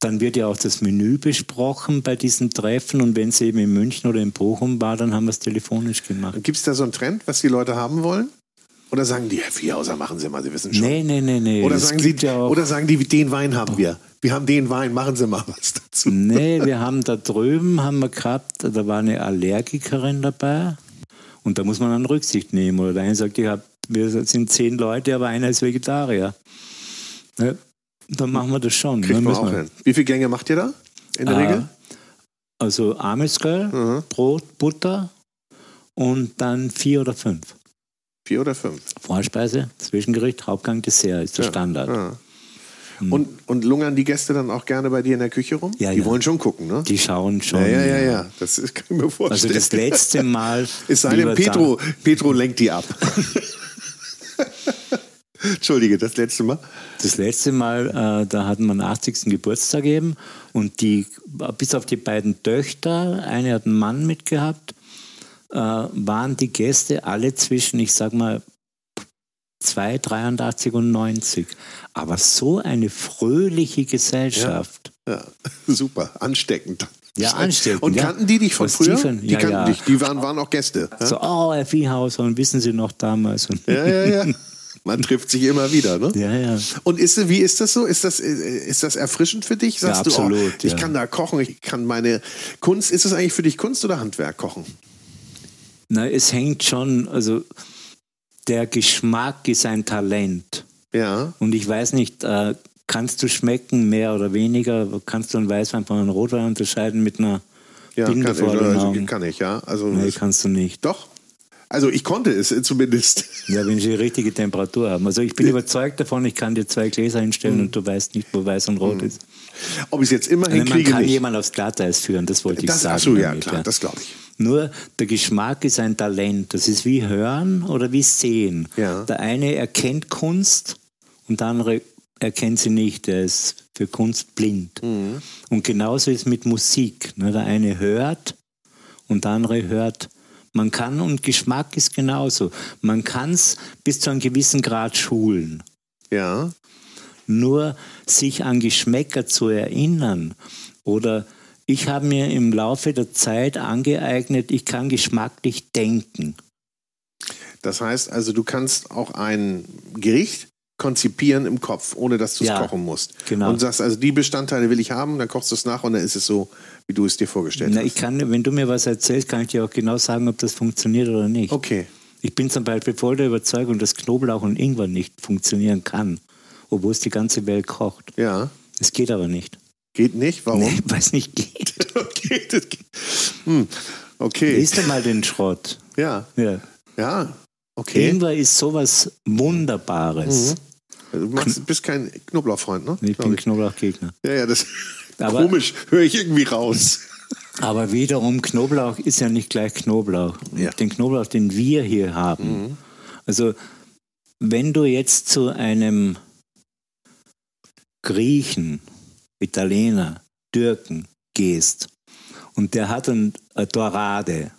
Dann wird ja auch das Menü besprochen bei diesen Treffen und wenn es eben in München oder in Bochum war, dann haben wir es telefonisch gemacht. Gibt es da so einen Trend, was die Leute haben wollen? Oder sagen die, Herr Vierhauser, machen Sie mal, Sie wissen schon. Nee, nee, nee, nee. Oder sagen, sie, ja oder sagen die, den Wein haben wir. Wir haben den Wein, machen Sie mal was dazu. Nee, wir haben da drüben, haben wir gehabt, da war eine Allergikerin dabei und da muss man dann Rücksicht nehmen. Oder der eine sagt, ich hab, wir sind zehn Leute, aber einer ist Vegetarier. Ja, dann machen wir das schon. Kriegt ne, man auch hin. Wie viel Gänge macht ihr da in der Ah, Regel? Also Amesgöl, Mhm. Brot, Butter und dann vier oder fünf. Vier oder fünf? Vorspeise, Zwischengericht, Hauptgang, Dessert ist der Ja, Standard. ja. Und, und lungern die Gäste dann auch gerne bei dir in der Küche rum? Ja, die ja. wollen schon gucken, ne? Die schauen schon. ja, ja, ja, ja. Das ist, kann ich mir Also vorstellen. das letzte Mal. es sei denn, lieber Petro, Petro lenkt die ab. Entschuldige, das letzte Mal. Das letzte Mal, äh, da hatten wir einen 80. Geburtstag eben und die, bis auf die beiden Töchter, eine hat einen Mann mitgehabt, äh, waren die Gäste alle zwischen, ich sag mal, 2, 83 und 90. Aber so eine fröhliche Gesellschaft. Ja, ja. super, ansteckend. Ja, ansteckend. Und kannten die dich von Was früher? Die Ja, kannten ja. dich, die waren, waren auch Gäste. Ja? So, oh, Herr Viehhauser, und wissen Sie noch damals? Ja, ja, ja. Man trifft sich immer wieder, ne? ja, ja. Und ist, wie ist das so? Ist das, äh, ist das erfrischend für dich? Sagst Ja, du, oh, absolut, ich ja. kann da kochen, ich kann meine Kunst. Ist es eigentlich für dich Kunst oder Handwerk kochen? Na, es hängt schon, also der Geschmack ist ein Talent. Ja. Und ich weiß nicht, äh, kannst du schmecken, mehr oder weniger? Kannst du einen Weißwein von einem Rotwein unterscheiden mit einer Ja, Binde kann, vor ich, den also, Augen? kann ich, ja. Also, Nee, kannst du nicht. doch. Also ich konnte es zumindest. Ja, wenn sie die richtige Temperatur haben. Also ich bin überzeugt davon, ich kann dir zwei Gläser hinstellen Mhm. und du weißt nicht, wo weiß und rot ist. Ob ich es jetzt immer Also man hinkriege, kann nicht. jemand aufs Glatteis führen, das wollte ich Das, sagen. ach so, ja, klar, das glaube ich. Nur der Geschmack ist ein Talent. Das ist wie Hören oder wie Sehen. Ja. Der eine erkennt Kunst und der andere erkennt sie nicht. Er ist für Kunst blind. Mhm. Und genauso ist mit Musik. ne? Der eine hört und der andere hört. Man kann, und Geschmack ist genauso. Man kann es bis zu einem gewissen Grad schulen. Ja. Nur sich an Geschmäcker zu erinnern oder ich habe mir im Laufe der Zeit angeeignet, ich kann geschmacklich denken. Das heißt also, du kannst auch ein Gericht konzipieren im Kopf, ohne dass du es Ja, kochen musst. genau. Und sagst, also die Bestandteile will ich haben, dann kochst du es nach und dann ist es so, wie du es dir vorgestellt Na, hast. ich kann, wenn du mir was erzählst, kann ich dir auch genau sagen, ob das funktioniert oder nicht. Okay. Ich bin zum Beispiel voll der Überzeugung, dass Knoblauch und Ingwer nicht funktionieren kann, obwohl es die ganze Welt kocht. Ja. Es geht aber nicht. Geht nicht? Warum? Nee, weil es nicht geht. Okay. Das geht. Hm. Okay. Isst du mal den Schrott. Ja. Ja. Ja. Okay. Ingwer ist sowas Wunderbares. Du machst, bist kein Knoblauchfreund, ne? Ich Glaub bin Knoblauchgegner. Ja, ja, das Aber- komisch, höre ich irgendwie raus. Aber wiederum, Knoblauch ist ja nicht gleich Knoblauch. Ja. Den Knoblauch, den wir hier haben. Also, wenn du jetzt zu einem Griechen, Italiener, Türken gehst und der hat ein, eine Dorade,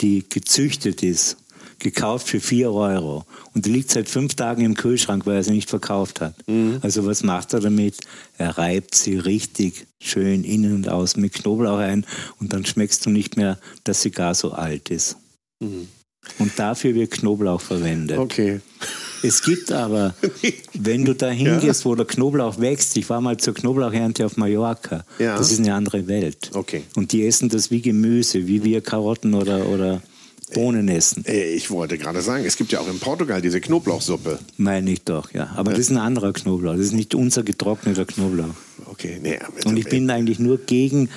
die gezüchtet ist, gekauft für 4 Euro und die liegt seit fünf Tagen im Kühlschrank, weil er sie nicht verkauft hat. Also was macht er damit? Er reibt sie richtig schön innen und außen mit Knoblauch ein und dann schmeckst du nicht mehr, dass sie gar so alt ist. Und dafür wird Knoblauch verwendet. Okay. Es gibt aber, wenn du da hingehst, wo der Knoblauch wächst, ich war mal zur Knoblauchernte auf Mallorca, Ja. das ist eine andere Welt. Okay. Und die essen das wie Gemüse, wie wir Karotten oder, oder Bohnen essen. Äh, Ich wollte gerade sagen, es gibt ja auch in Portugal diese Knoblauchsuppe. Meine ich doch, ja. Aber das ist ein anderer Knoblauch, das ist nicht unser getrockneter Knoblauch. Okay, nee. aber- Und ich bin eigentlich nur gegen,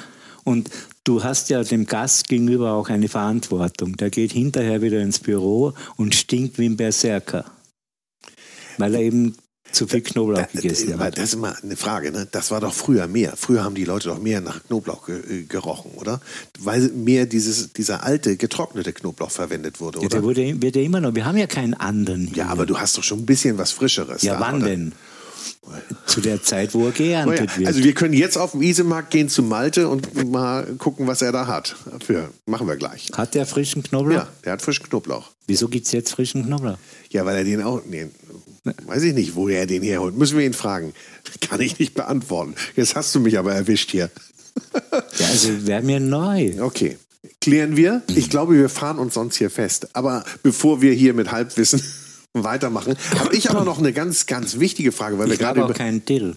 und du hast ja dem Gast gegenüber auch eine Verantwortung. Der geht hinterher wieder ins Büro und stinkt wie ein Berserker. Weil er eben zu viel Knoblauch gegessen Aber hat. das ist mal eine Frage, ne? Das war doch früher mehr. Früher haben die Leute doch mehr nach Knoblauch ge äh, gerochen, oder? Weil mehr dieses, dieser alte, getrocknete Knoblauch verwendet wurde, Ja, oder? der wurde, wird ja immer noch, wir haben ja keinen anderen hier. ja, aber du hast doch schon ein bisschen was Frischeres. Ja, da, wann oder? denn? Zu der Zeit, wo er geerntet Naja, wird. also wir können jetzt auf den Isemarkt gehen zu Malte und mal gucken, was er da hat. Für, machen wir gleich. hat der frischen Knoblauch? Ja, der hat frischen Knoblauch. Wieso gibt es jetzt frischen Knoblauch? Ja, weil er den auch. Nee, weiß ich nicht, wo er den herholt. Müssen wir ihn fragen. Kann ich nicht beantworten. Jetzt hast du mich aber erwischt hier. Ja, also wäre mir neu. Okay. Klären wir. Ich glaube, wir fahren uns sonst hier fest. Aber bevor wir hier mit Halbwissen weitermachen, habe ich aber noch eine ganz, ganz wichtige Frage, weil wir Ich gerade habe auch über. keinen Dill.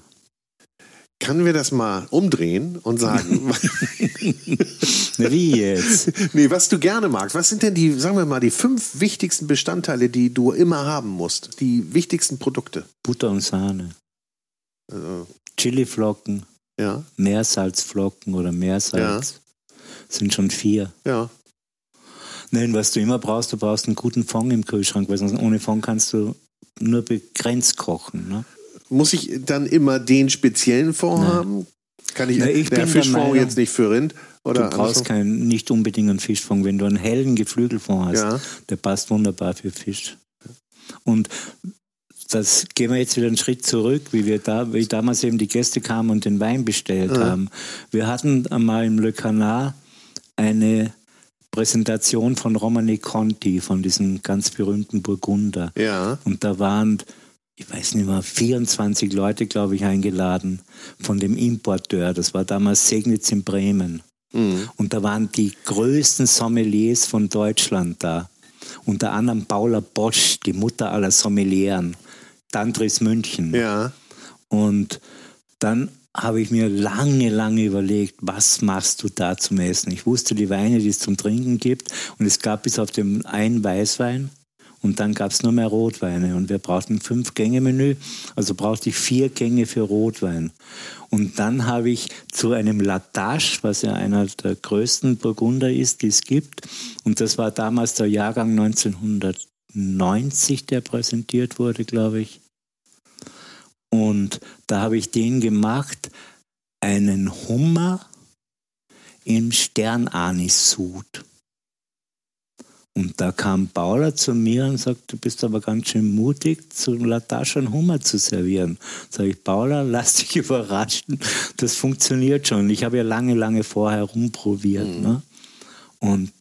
Können wir das mal umdrehen und sagen, wie jetzt? nee, was du gerne magst? Was sind denn die, sagen wir mal, die fünf wichtigsten Bestandteile, die du immer haben musst? Die wichtigsten Produkte? Butter und Sahne. Also, Chiliflocken, ja, Meersalzflocken oder Meersalz. Sind schon vier. ja. Nein, was du immer brauchst, du brauchst einen guten Fond im Kühlschrank, weil sonst ohne Fond kannst du nur begrenzt kochen. Ne? Muss ich dann immer den speziellen Fond haben? Kann ich, Na, ich der Fischfond jetzt nicht für Rind? Oder Du brauchst keinen, nicht unbedingt einen Fischfond. Wenn du einen hellen Geflügelfond hast, Ja. der passt wunderbar für Fisch. Und das gehen wir jetzt wieder einen Schritt zurück, wie wir da, wie damals eben die Gäste kamen und den Wein bestellt haben. Wir hatten einmal im Le Canard eine Präsentation von Romane Conti, von diesem ganz berühmten Burgunder. Ja. Und da waren, ich weiß nicht mehr, 24 Leute, glaube ich, eingeladen von dem Importeur. Das war damals Segnitz in Bremen. Mhm. Und da waren die größten Sommeliers von Deutschland da. Unter anderem Paula Bosch, die Mutter aller Sommelieren. Tantris München. Ja. Und dann habe ich mir lange, lange überlegt, was machst du da zum Essen? Ich wusste die Weine, die es zum Trinken gibt. Und es gab bis auf den einen Weißwein. Und dann gab es nur mehr Rotweine. Und wir brauchten ein Fünf-Gänge-Menü. Also brauchte ich vier Gänge für Rotwein. Und dann habe ich zu einem Latache, was ja einer der größten Burgunder ist, die es gibt. Und das war damals der Jahrgang 1990, der präsentiert wurde, glaube ich. Und da habe ich den gemacht, einen Hummer im Sternanis-Sud. Und da kam Paula zu mir und sagt, du bist aber ganz schön mutig, zu Latache einen Hummer zu servieren. Sag ich, Paula, lass dich überraschen, das funktioniert schon. Ich habe ja lange, lange vorher rumprobiert. Mhm. Ne? Und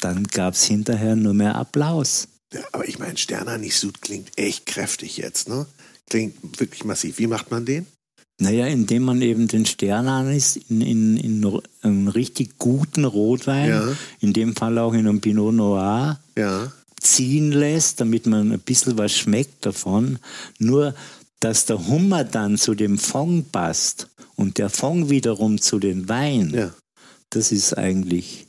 dann gab es hinterher nur mehr Applaus. ja. Aber ich meine, Sternanis-Sud klingt echt kräftig jetzt, ne? Klingt wirklich massiv. Wie macht man den? Naja, indem man eben den Sternanis in, in, in einen richtig guten Rotwein, Ja. in dem Fall auch in einem Pinot Noir, Ja. ziehen lässt, damit man ein bisschen was schmeckt davon. Nur, dass der Hummer dann zu dem Fond passt und der Fond wiederum zu den Wein, Ja. das ist eigentlich.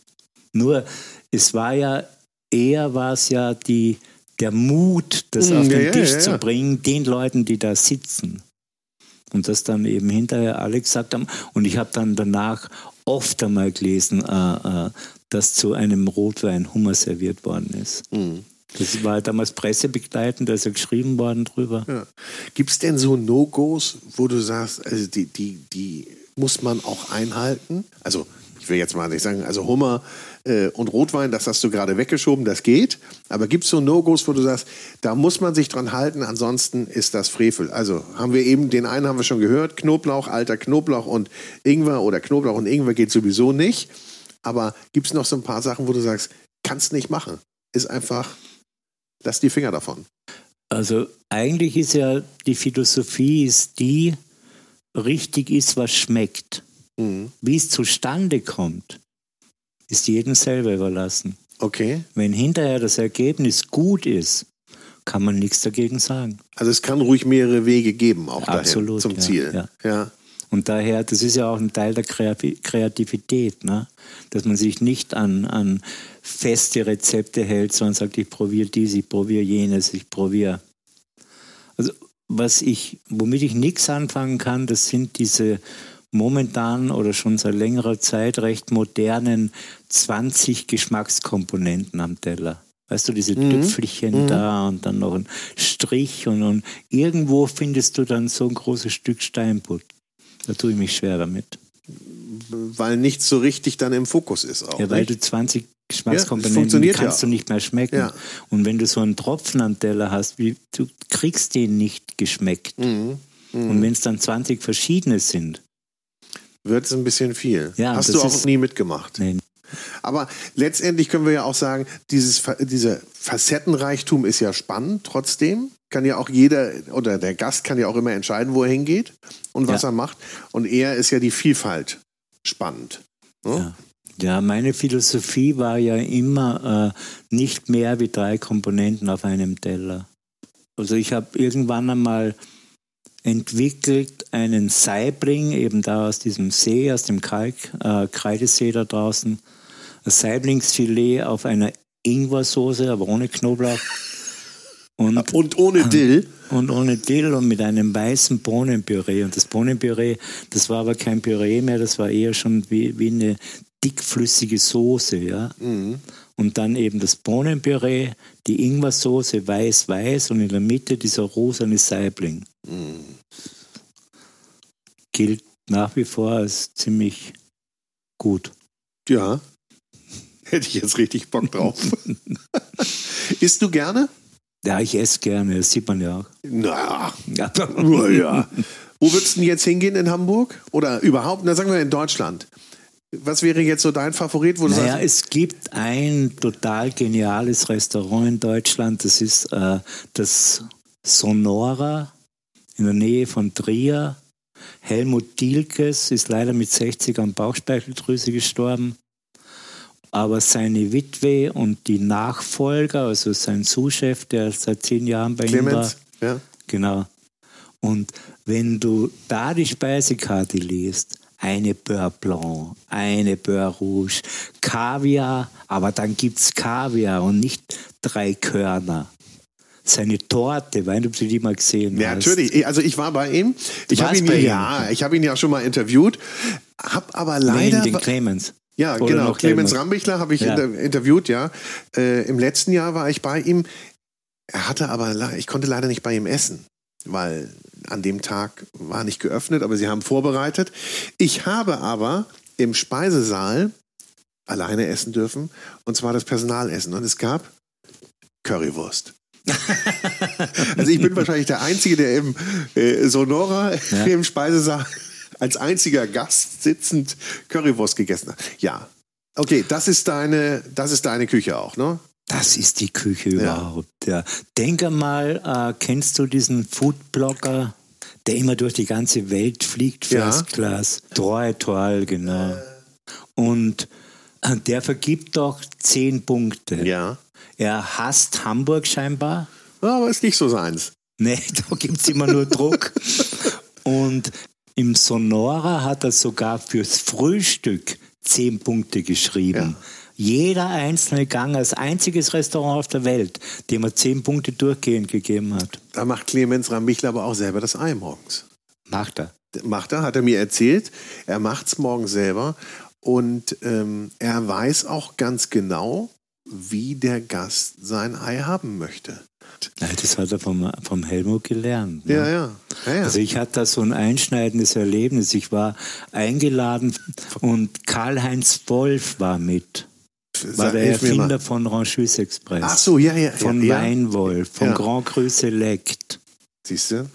Nur, es war ja, eher war es ja die, der Mut, das Mm, auf ja, den ja, Tisch ja, ja. zu bringen, den Leuten, die da sitzen. Und das dann eben hinterher alle gesagt haben. Und ich habe dann danach oft einmal gelesen, äh, äh, dass zu einem Rotwein Hummer serviert worden ist. Mhm. Das war damals pressebegleitend, da ist ja geschrieben worden drüber. Ja. Gibt es denn so No-Gos, wo du sagst, also die, die, die muss man auch einhalten? Also, ich will jetzt mal nicht sagen, also Hummer äh, und Rotwein, das hast du gerade weggeschoben, das geht. Aber gibt es so No-Gos, wo du sagst, da muss man sich dran halten, ansonsten ist das Frevel? Also, haben wir eben, den einen haben wir schon gehört, Knoblauch, alter Knoblauch und Ingwer oder Knoblauch und Ingwer geht sowieso nicht. Aber gibt es noch so ein paar Sachen, wo du sagst, kannst nicht machen? Ist einfach, lass die Finger davon. Also eigentlich ist ja die Philosophie ist die, richtig ist, was schmeckt. Mhm. Wie es zustande kommt, ist jedem selber überlassen. Okay. Wenn hinterher das Ergebnis gut ist, kann man nichts dagegen sagen. Also es kann ruhig mehrere Wege geben, auch dahin Absolut, zum ja, Ziel. ja. ja. Und daher, das ist ja auch ein Teil der Kreativität, ne? dass man sich nicht an, an feste Rezepte hält, sondern sagt, ich probiere dies, ich probiere jenes, ich probiere. Also was ich, womit ich nichts anfangen kann, das sind diese momentan oder schon seit längerer Zeit recht modernen 20 Geschmackskomponenten am Teller. Weißt du, diese Tüpfelchen da und dann noch ein Strich und, und irgendwo findest du dann so ein großes Stück Steinbutt. Da tue ich mich schwer damit. Weil nichts so richtig dann im Fokus ist auch. Ja, weil nicht? du 20 Ja, Geschmackskomponenten, funktioniert kannst ja. du nicht mehr schmecken. Ja. Und wenn du so einen Tropfen am Teller hast, wie, du kriegst den nicht geschmeckt. Mhm. Und wenn es dann 20 verschiedene sind, Wird es ein bisschen viel. Ja, Hast du auch nie mitgemacht. nee, Aber letztendlich können wir ja auch sagen, dieses, dieser Facettenreichtum ist ja spannend trotzdem. Kann ja auch jeder oder der Gast kann ja auch immer entscheiden, wo er hingeht und was Ja. er macht. Und eher ist ja die Vielfalt spannend. Ne? Ja. Ja, meine Philosophie war ja immer äh, nicht mehr wie drei Komponenten auf einem Teller. Also ich habe irgendwann einmal entwickelt einen Saibling, eben da aus diesem See, aus dem Kalk, äh, Kreidesee da draußen, ein Saiblingsfilet auf einer Ingwersoße, aber ohne Knoblauch. Und Und ohne Dill. und ohne Dill und mit einem weißen Bohnenpüree. Und das Bohnenpüree, das war aber kein Püree mehr, das war eher schon wie, wie eine dickflüssige Soße, ja. Mhm. Und dann eben das Bohnenpüree, die Ingwersoße weiß-weiß und in der Mitte dieser rosane Saibling. Gilt nach wie vor als ziemlich gut. Ja. Hätte ich jetzt richtig Bock drauf. Isst du gerne? Ja, ich esse gerne, das sieht man ja auch. Na, Ja. ja. Wo würdest du denn jetzt hingehen in Hamburg? Oder überhaupt, na sagen wir in Deutschland. Was wäre jetzt so dein Favorit? Wo naja, es gibt ein total geniales Restaurant in Deutschland. Das ist äh, das Sonora in der Nähe von Trier. Helmut Dielkes ist leider mit 60 an Bauchspeicheldrüse gestorben. Aber seine Witwe und die Nachfolger, also sein Sous-Chef, der seit zehn Jahren bei Clemens, ihm war. Ja. Genau. Und wenn du da die Speisekarte liest, eine Beurre Blanc, eine Beurre Rouge, Kaviar, aber dann gibt es Kaviar und nicht drei Körner seine Torte, weil du die mal gesehen ja, hast. Ja, natürlich. Also ich war bei ihm. Ich habe ihn, ja, ich habe ihn ja schon mal interviewt, habe aber leider nee, den Clemens. Ja, Oder genau. Clemens Rambichler habe ich ja. inter interviewt, ja. Äh, Im letzten Jahr war ich bei ihm. Er hatte aber, ich konnte leider nicht bei ihm essen, weil an dem Tag war nicht geöffnet, aber sie haben vorbereitet. Ich habe aber im Speisesaal alleine essen dürfen, und zwar das Personalessen. Und es gab Currywurst. also ich bin wahrscheinlich der Einzige, der im äh, Sonora ja. im Speisesaal als einziger Gast sitzend Currywurst gegessen hat. Ja. Okay, das ist deine, das ist deine Küche auch, ne? Das ist die Küche ja. überhaupt. Ja. Denke mal, äh, kennst du diesen Foodblogger, der immer durch die ganze Welt fliegt, First ja. Class? Troy Toal, genau. Und äh, der vergibt doch zehn Punkte. Ja. Er hasst Hamburg scheinbar. Ja, aber ist nicht so seins. Nee, da gibt es immer nur Druck. Und im Sonora hat er sogar fürs Frühstück zehn Punkte geschrieben. Ja. Jeder einzelne Gang als einziges Restaurant auf der Welt, dem er zehn Punkte durchgehend gegeben hat. Da macht Clemens Rambichler aber auch selber das Ei morgens. Macht er. Macht er, hat er mir erzählt. Er macht es morgens selber. Und ähm, er weiß auch ganz genau, wie der Gast sein Ei haben möchte. Das hat er vom, vom Helmut gelernt. Ne? Ja, ja, ja, ja. Also ich hatte da so ein einschneidendes Erlebnis. Ich war eingeladen und Karl-Heinz Wolf war mit. War der Erfinder von Ranchus Express. Ach so, ja, ja. Von ja, Weinwolf, von ja. Grand Cru Select. Siehst du?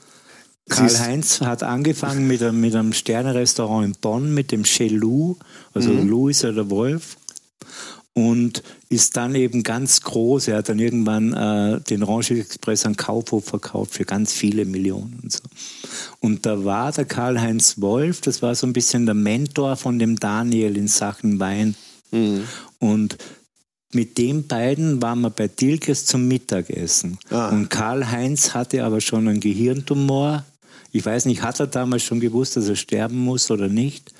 Karl-Heinz hat angefangen mit einem, mit einem Sternerestaurant in Bonn, mit dem Chelou. Also mhm. Lou ist ja der Wolf und ist dann eben ganz groß. Er hat dann irgendwann äh, den Range Express an Kaufhof verkauft für ganz viele Millionen und so. Und da war der Karl-Heinz Wolf, das war so ein bisschen der Mentor von dem Daniel in Sachen Wein. Mhm. Und mit den beiden waren wir bei Dilkes zum Mittagessen. Ah. Und Karl-Heinz hatte aber schon einen Gehirntumor. Ich weiß nicht, hat er damals schon gewusst, dass er sterben muss oder nicht?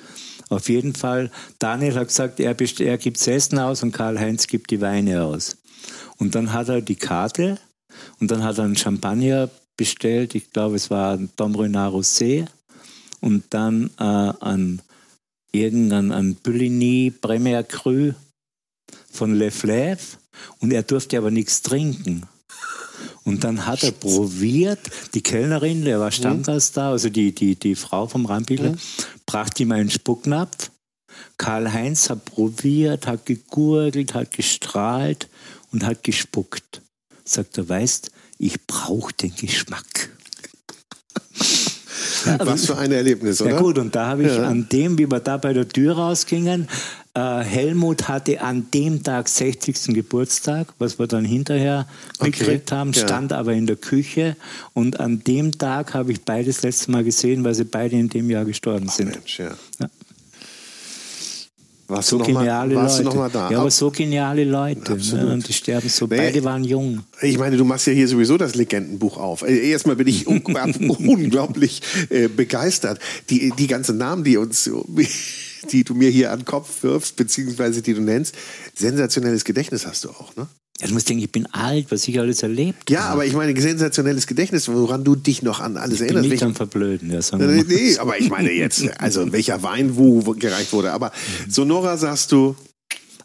Auf jeden Fall, Daniel hat gesagt, er, er gibt das Essen aus und Karl-Heinz gibt die Weine aus. Und dann hat er die Karte und dann hat er einen Champagner bestellt. Ich glaube, es war ein Dom Renard Rosé und dann äh, an irgendein an Bulligny Premier Cru von Le Fleuve und er durfte aber nichts trinken. Und dann hat er probiert, die Kellnerin, der war Stammgast da, also die, die, die Frau vom Rampile, mhm. brachte ihm einen Spucknapf. Karl-Heinz hat probiert, hat gegurgelt, hat gestrahlt und hat gespuckt. Sagt er, weißt, ich brauche den Geschmack. Ja, Was für ein Erlebnis, oder? Ja gut, und da habe ich ja. an dem, wie wir da bei der Tür rausgingen, äh, Helmut hatte an dem Tag 60. Geburtstag, was wir dann hinterher okay. gekriegt haben, stand ja. aber in der Küche. Und an dem Tag habe ich beide das letzte Mal gesehen, weil sie beide in dem Jahr gestorben sind. Mensch, ja. ja. Warst so geniale mal, warst Leute. Du noch mal da? Ja, aber so geniale Leute. Ne? Und die sterben so. Nee, beide waren jung. Ich meine, du machst ja hier sowieso das Legendenbuch auf. Äh, erstmal bin ich unglaublich äh, begeistert. Die, die ganzen Namen, die uns die du mir hier an den Kopf wirfst, beziehungsweise die du nennst. Sensationelles Gedächtnis hast du auch, ne? Ja, du musst denken, ich bin alt, was ich alles erlebt Ja, habe. aber ich meine, sensationelles Gedächtnis, woran du dich noch an alles ich erinnerst. Bin nicht am Verblöden, ja, sagen Nee, nee, aber ich meine jetzt, also welcher Wein wo gereicht wurde. Aber Sonora sagst du.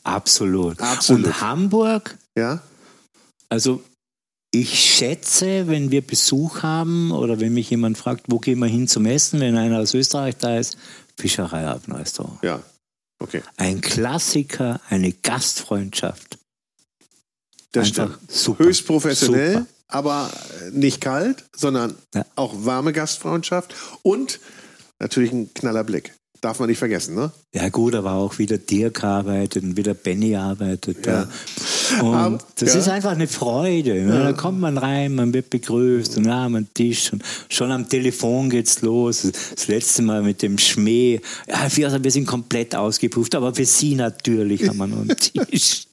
Absolut. Absolut. Und Hamburg? Ja. Also ich schätze, wenn wir Besuch haben oder wenn mich jemand fragt, wo gehen wir hin zum Essen, wenn einer aus Österreich da ist, Fischerei Abneustor. Ja, okay. Ein Klassiker, eine Gastfreundschaft. Das Einfach stimmt. Super. Höchst professionell, super. aber nicht kalt, sondern ja. auch warme Gastfreundschaft und natürlich ein knaller Blick. darf man nicht vergessen, ne? Ja gut, aber auch wieder Dirk arbeitet und wieder Benny arbeitet. Ja. Und Aber- das ja. ist einfach eine Freude. Ne? Da kommt man rein, man wird begrüßt und wir einen Tisch und schon am Telefon geht's los. Das letzte Mal mit dem Schmäh. Ja, wir, sind komplett ausgepuft, aber für Sie natürlich haben wir noch einen Tisch.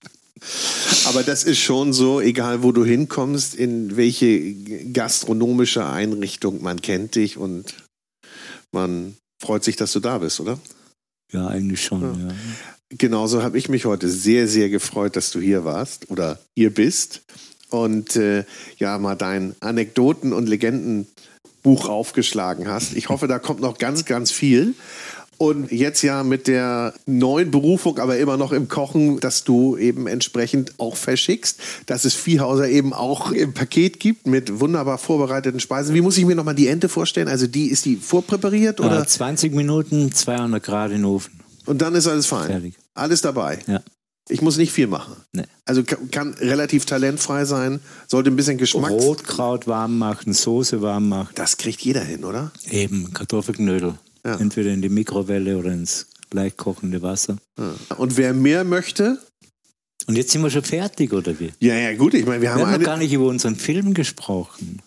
Aber das ist schon so, egal wo du hinkommst, in welche gastronomische Einrichtung, man kennt dich und man freut sich, dass du da bist, oder? Ja, eigentlich schon. Ja. Genauso habe ich mich heute sehr, sehr gefreut, dass du hier warst oder hier bist und äh, ja mal dein Anekdoten- und Legendenbuch aufgeschlagen hast. Ich hoffe, da kommt noch ganz, ganz viel. Und jetzt ja mit der neuen Berufung, aber immer noch im Kochen, dass du eben entsprechend auch verschickst, dass es Viehhauser eben auch im Paket gibt mit wunderbar vorbereiteten Speisen. Wie muss ich mir nochmal die Ente vorstellen? Also die ist die vorpräpariert oder? Äh, 20 Minuten, 200 Grad in den Ofen. Und dann ist alles fein. Fertig. Alles dabei. Ja. Ich muss nicht viel machen. Nee. Also kann, kann relativ talentfrei sein, sollte ein bisschen Geschmack. Rotkraut warm machen, Soße warm machen. Das kriegt jeder hin, oder? Eben Kartoffelknödel. Ja. Entweder in die Mikrowelle oder ins leicht kochende Wasser. Ja. Und wer mehr möchte, Und jetzt sind wir schon fertig, oder wie? ja, ja, gut, ich meine, wir haben Wir haben noch eine. gar nicht über unseren Film gesprochen.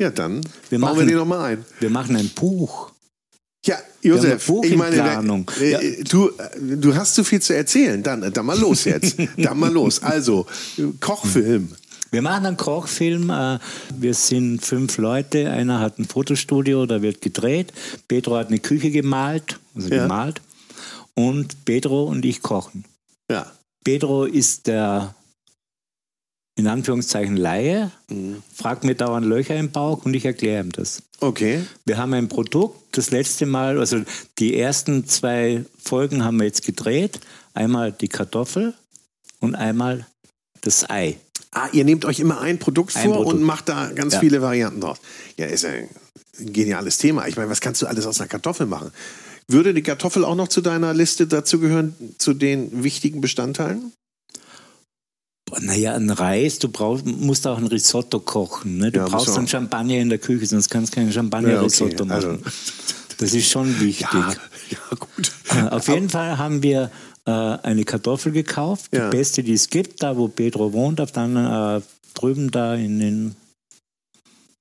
Ja, dann Wir bauen wir machen- den nochmal ein. Wir machen ein Buch. Ja, Josef, ich in meine, äh, Ja. du, äh, du hast zu viel zu erzählen. Dann, dann mal los jetzt. dann mal los. Also, Kochfilm. Wir machen einen Kochfilm. äh, Wir sind fünf Leute. Einer hat ein Fotostudio, da wird gedreht. Pedro hat eine Küche gemalt, also Ja. gemalt. Und Pedro und ich kochen. Ja. Pedro ist der, in Anführungszeichen, Laie, fragt mir dauernd Löcher im Bauch und ich erkläre ihm das. Okay. Wir haben ein Produkt, das letzte Mal, also die ersten zwei Folgen haben wir jetzt gedreht. Einmal die Kartoffel und einmal das Ei. Ah, ihr nehmt euch immer ein Produkt Ein vor Produkt. und macht da ganz Ja. viele Varianten draus. Ja, ist ja ein geniales Thema. Ich meine, was kannst du alles aus einer Kartoffel machen? Würde die Kartoffel auch noch zu deiner Liste dazugehören, zu den wichtigen Bestandteilen? Naja, ein Reis, du brauchst, musst auch ein Risotto kochen. Ne? Du Ja, brauchst auch. ein Champagner in der Küche, sonst kannst du kein Champagner-Risotto machen. Also, Das ist schon wichtig. ja, ja, gut. Äh, Auf jeden Fall haben wir äh, eine Kartoffel gekauft, Ja. die beste, die es gibt, da wo Pedro wohnt, auf dann äh, drüben da in den,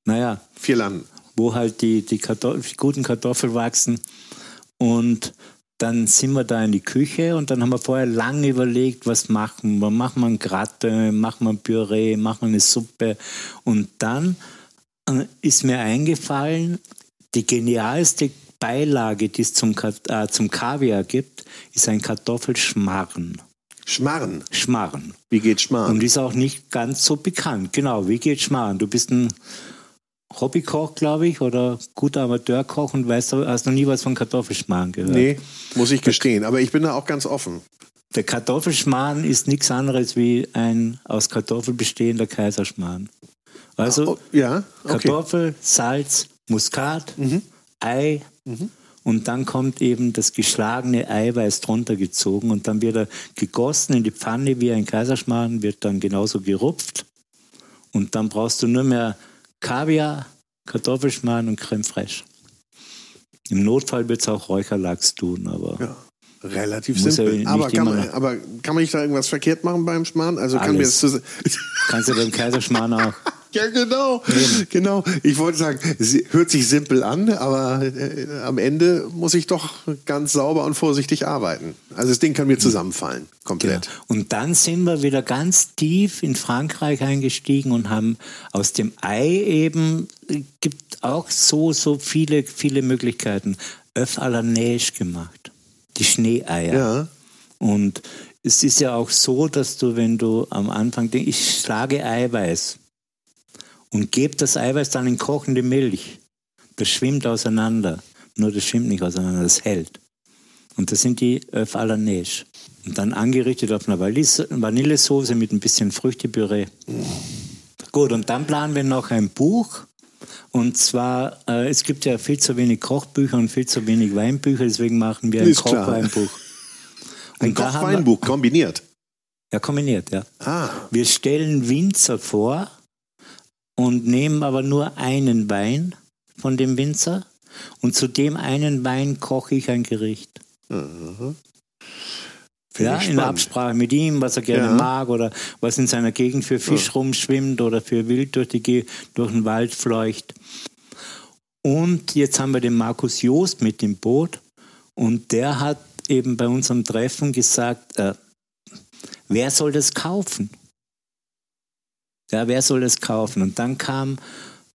naja, Vier Landen. wo halt die, die, Kartoffel, die guten Kartoffeln wachsen. Und dann sind wir da in die Küche und dann haben wir vorher lange überlegt, was machen wir. Machen wir ein Gratte, machen wir ein Püree, machen wir eine Suppe. Und dann äh, ist mir eingefallen, die genialste Beilage, die es zum, äh, zum Kaviar gibt, ist ein Kartoffelschmarren. Schmarren. Schmarren. Wie geht Schmarren? Und ist auch nicht ganz so bekannt. Genau, wie geht Schmarrn? Du bist ein Hobbykoch, glaube ich, oder guter Amateurkoch und weißt, hast noch nie was von Kartoffelschmarrn gehört. nee, muss ich gestehen. Aber ich bin da auch ganz offen. Der Kartoffelschmarrn ist nichts anderes wie ein aus Kartoffel bestehender Kaiserschmarrn. Also Oh, ja, okay. Mhm. Kartoffel, Salz, Muskat, Ei und dann kommt eben das geschlagene Eiweiß drunter gezogen und dann wird er gegossen in die Pfanne wie ein Kaiserschmarrn, wird dann genauso gerupft und dann brauchst du nur mehr Kaviar, Kartoffelschmarrn und Creme fraiche. Im Notfall wird es auch Räucherlachs tun, aber Ja. Relativ ja simpel. nicht aber, kann man, aber kann man nicht da irgendwas verkehrt machen beim Schmarrn? Also kann mir das Alles. kannst du beim Kaiserschmarrn auch. Ja, genau. Genau. Ich wollte sagen, es hört sich simpel an, aber äh, am Ende muss ich doch ganz sauber und vorsichtig arbeiten. Also das Ding kann mir zusammenfallen, Genau. komplett. Und dann sind wir wieder ganz tief in Frankreich eingestiegen und haben aus dem Ei eben, äh, gibt auch so, so viele, viele Möglichkeiten, Œuf à la Neige gemacht. Die Schneeeier. Ja. Und es ist ja auch so, dass du, wenn du am Anfang denkst, ich schlage Eiweiß und gebe das Eiweiß dann in kochende Milch, das schwimmt auseinander. Nur das schwimmt nicht auseinander, das hält. Und das sind die Œuf à la Neige. Und dann angerichtet auf einer Vanille- Vanillesoße mit ein bisschen Früchtepüree. Gut, und dann planen wir noch ein Buch. Und zwar, äh, es gibt ja viel zu wenig Kochbücher und viel zu wenig Weinbücher, deswegen machen wir ein. Kochweinbuch. Ein Kochweinbuch kombiniert. Ja, kombiniert, ja. Ah, Wir stellen Winzer vor und nehmen aber nur einen Wein von dem Winzer. Und zu dem einen Wein koche ich ein Gericht. Mhm. Ja, in Absprache mit ihm, was er gerne ja. mag oder was in seiner Gegend für Fisch ja. rumschwimmt oder für Wild durch, die, durch den Wald fleucht. Und jetzt haben wir den Markus Joost mit im Boot und der hat eben bei unserem Treffen gesagt, äh, wer soll das kaufen? Ja, wer soll das kaufen? Und dann kam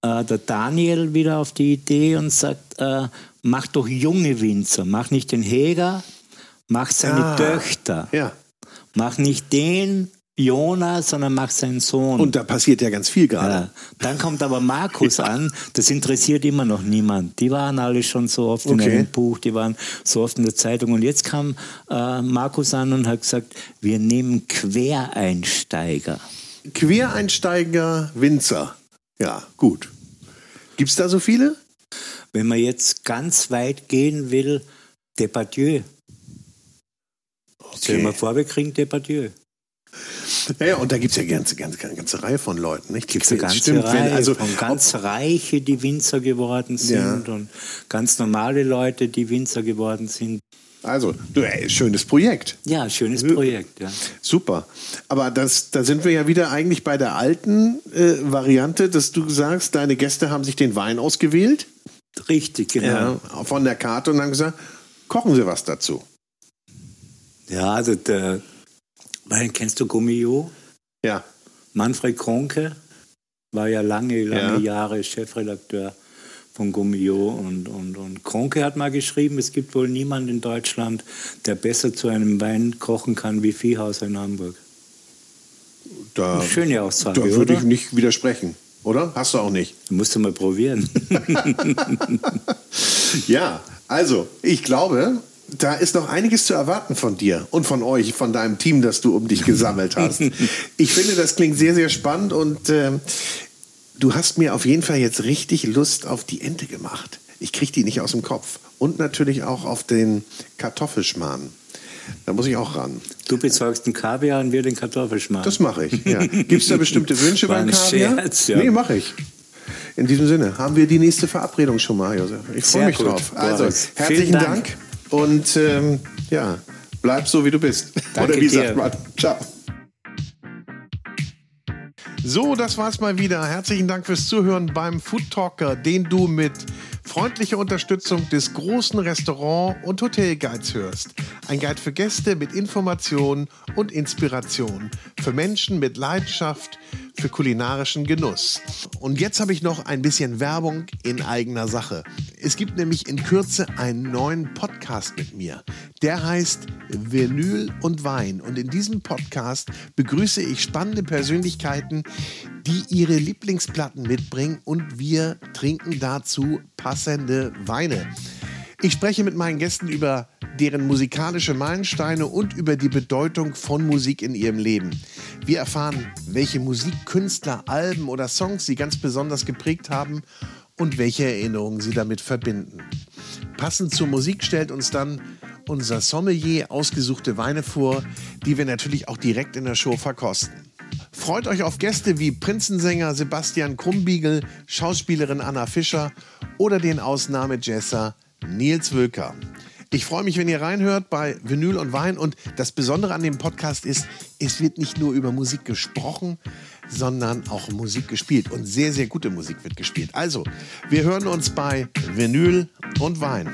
äh, der Daniel wieder auf die Idee und sagt, äh, mach doch junge Winzer, mach nicht den Heger, mach seine ah, Töchter. Ja. Mach nicht den Jonas, sondern mach seinen Sohn. Und da passiert ja ganz viel gerade. Ja. Dann kommt aber Markus ja. an, das interessiert immer noch niemand. Die waren alle schon so oft okay. in einem Buch, die waren so oft in der Zeitung. Und jetzt kam äh, Markus an und hat gesagt, wir nehmen Quereinsteiger. Quereinsteiger Winzer. Ja, gut. Gibt es da so viele? Wenn man jetzt ganz weit gehen will, Depardieu. Okay. Stell dir mal vor, wir kriegen Depardieu. Ja, und da gibt es ja eine ganze, ganze, ganze Reihe von Leuten. Nicht? Gibt eine ganze Stimmt, Reihe wenn, also, von ganz Reiche, die Winzer geworden sind ja. und ganz normale Leute, die Winzer geworden sind. Also, schönes Projekt. Ja, schönes Projekt, ja. Super. Aber das, da sind wir ja wieder eigentlich bei der alten äh, Variante, dass du sagst, deine Gäste haben sich den Wein ausgewählt. Richtig, genau. Ja, von der Karte und dann gesagt, kochen Sie was dazu. Ja, also der Wein, kennst du Gummio? Ja. Manfred Kronke war ja lange, lange ja. Jahre Chefredakteur von Gummio und, und, und Kronke hat mal geschrieben, es gibt wohl niemanden in Deutschland, der besser zu einem Wein kochen kann wie Viehhauser in Hamburg. Da, Schöne Aussage, Da würde ich nicht widersprechen, oder? Hast du auch nicht. Musst du mal probieren. ja, also, ich glaube, da ist noch einiges zu erwarten von dir und von euch, von deinem Team, das du um dich gesammelt hast. Ich finde, das klingt sehr, sehr spannend und äh, du hast mir auf jeden Fall jetzt richtig Lust auf die Ente gemacht. Ich kriege die nicht aus dem Kopf. Und natürlich auch auf den Kartoffelschmarrn. Da muss ich auch ran. Du bezeugst den Kaviar und wir den Kartoffelschmarrn. Das mache ich, ja. Gibt es da bestimmte Wünsche beim Kaviar? Scherz, ja. Nee, mache ich. In diesem Sinne, haben wir die nächste Verabredung schon mal, Josef. Ich freue mich gut. drauf. Also, herzlichen Dank. Dank. Und ähm, ja, bleib so, wie du bist. Danke Oder wie dir. sagt man? Ciao. So, das war's mal wieder. Herzlichen Dank fürs Zuhören beim Food Talker, den du mit freundlicher Unterstützung des großen Restaurant- und Hotelguides hörst. Ein Guide für Gäste mit Informationen und Inspiration. Für Menschen mit Leidenschaft für kulinarischen Genuss. Und jetzt habe ich noch ein bisschen Werbung in eigener Sache. Es gibt nämlich in Kürze einen neuen Podcast mit mir. Der heißt Vinyl und Wein. Und in diesem Podcast begrüße ich spannende Persönlichkeiten, die ihre Lieblingsplatten mitbringen und wir trinken dazu passende Weine. Ich spreche mit meinen Gästen über deren musikalische Meilensteine und über die Bedeutung von Musik in ihrem Leben. Wir erfahren, welche Musikkünstler, Alben oder Songs sie ganz besonders geprägt haben und welche Erinnerungen sie damit verbinden. Passend zur Musik stellt uns dann unser Sommelier ausgesuchte Weine vor, die wir natürlich auch direkt in der Show verkosten. Freut euch auf Gäste wie Prinzensänger Sebastian Krumbiegel, Schauspielerin Anna Fischer oder den Ausnahmejesser Nils Wölker. Ich freue mich, wenn ihr reinhört bei Vinyl und Wein. Und das Besondere an dem Podcast ist, es wird nicht nur über Musik gesprochen, sondern auch Musik gespielt. Und sehr, sehr gute Musik wird gespielt. Also, wir hören uns bei Vinyl und Wein.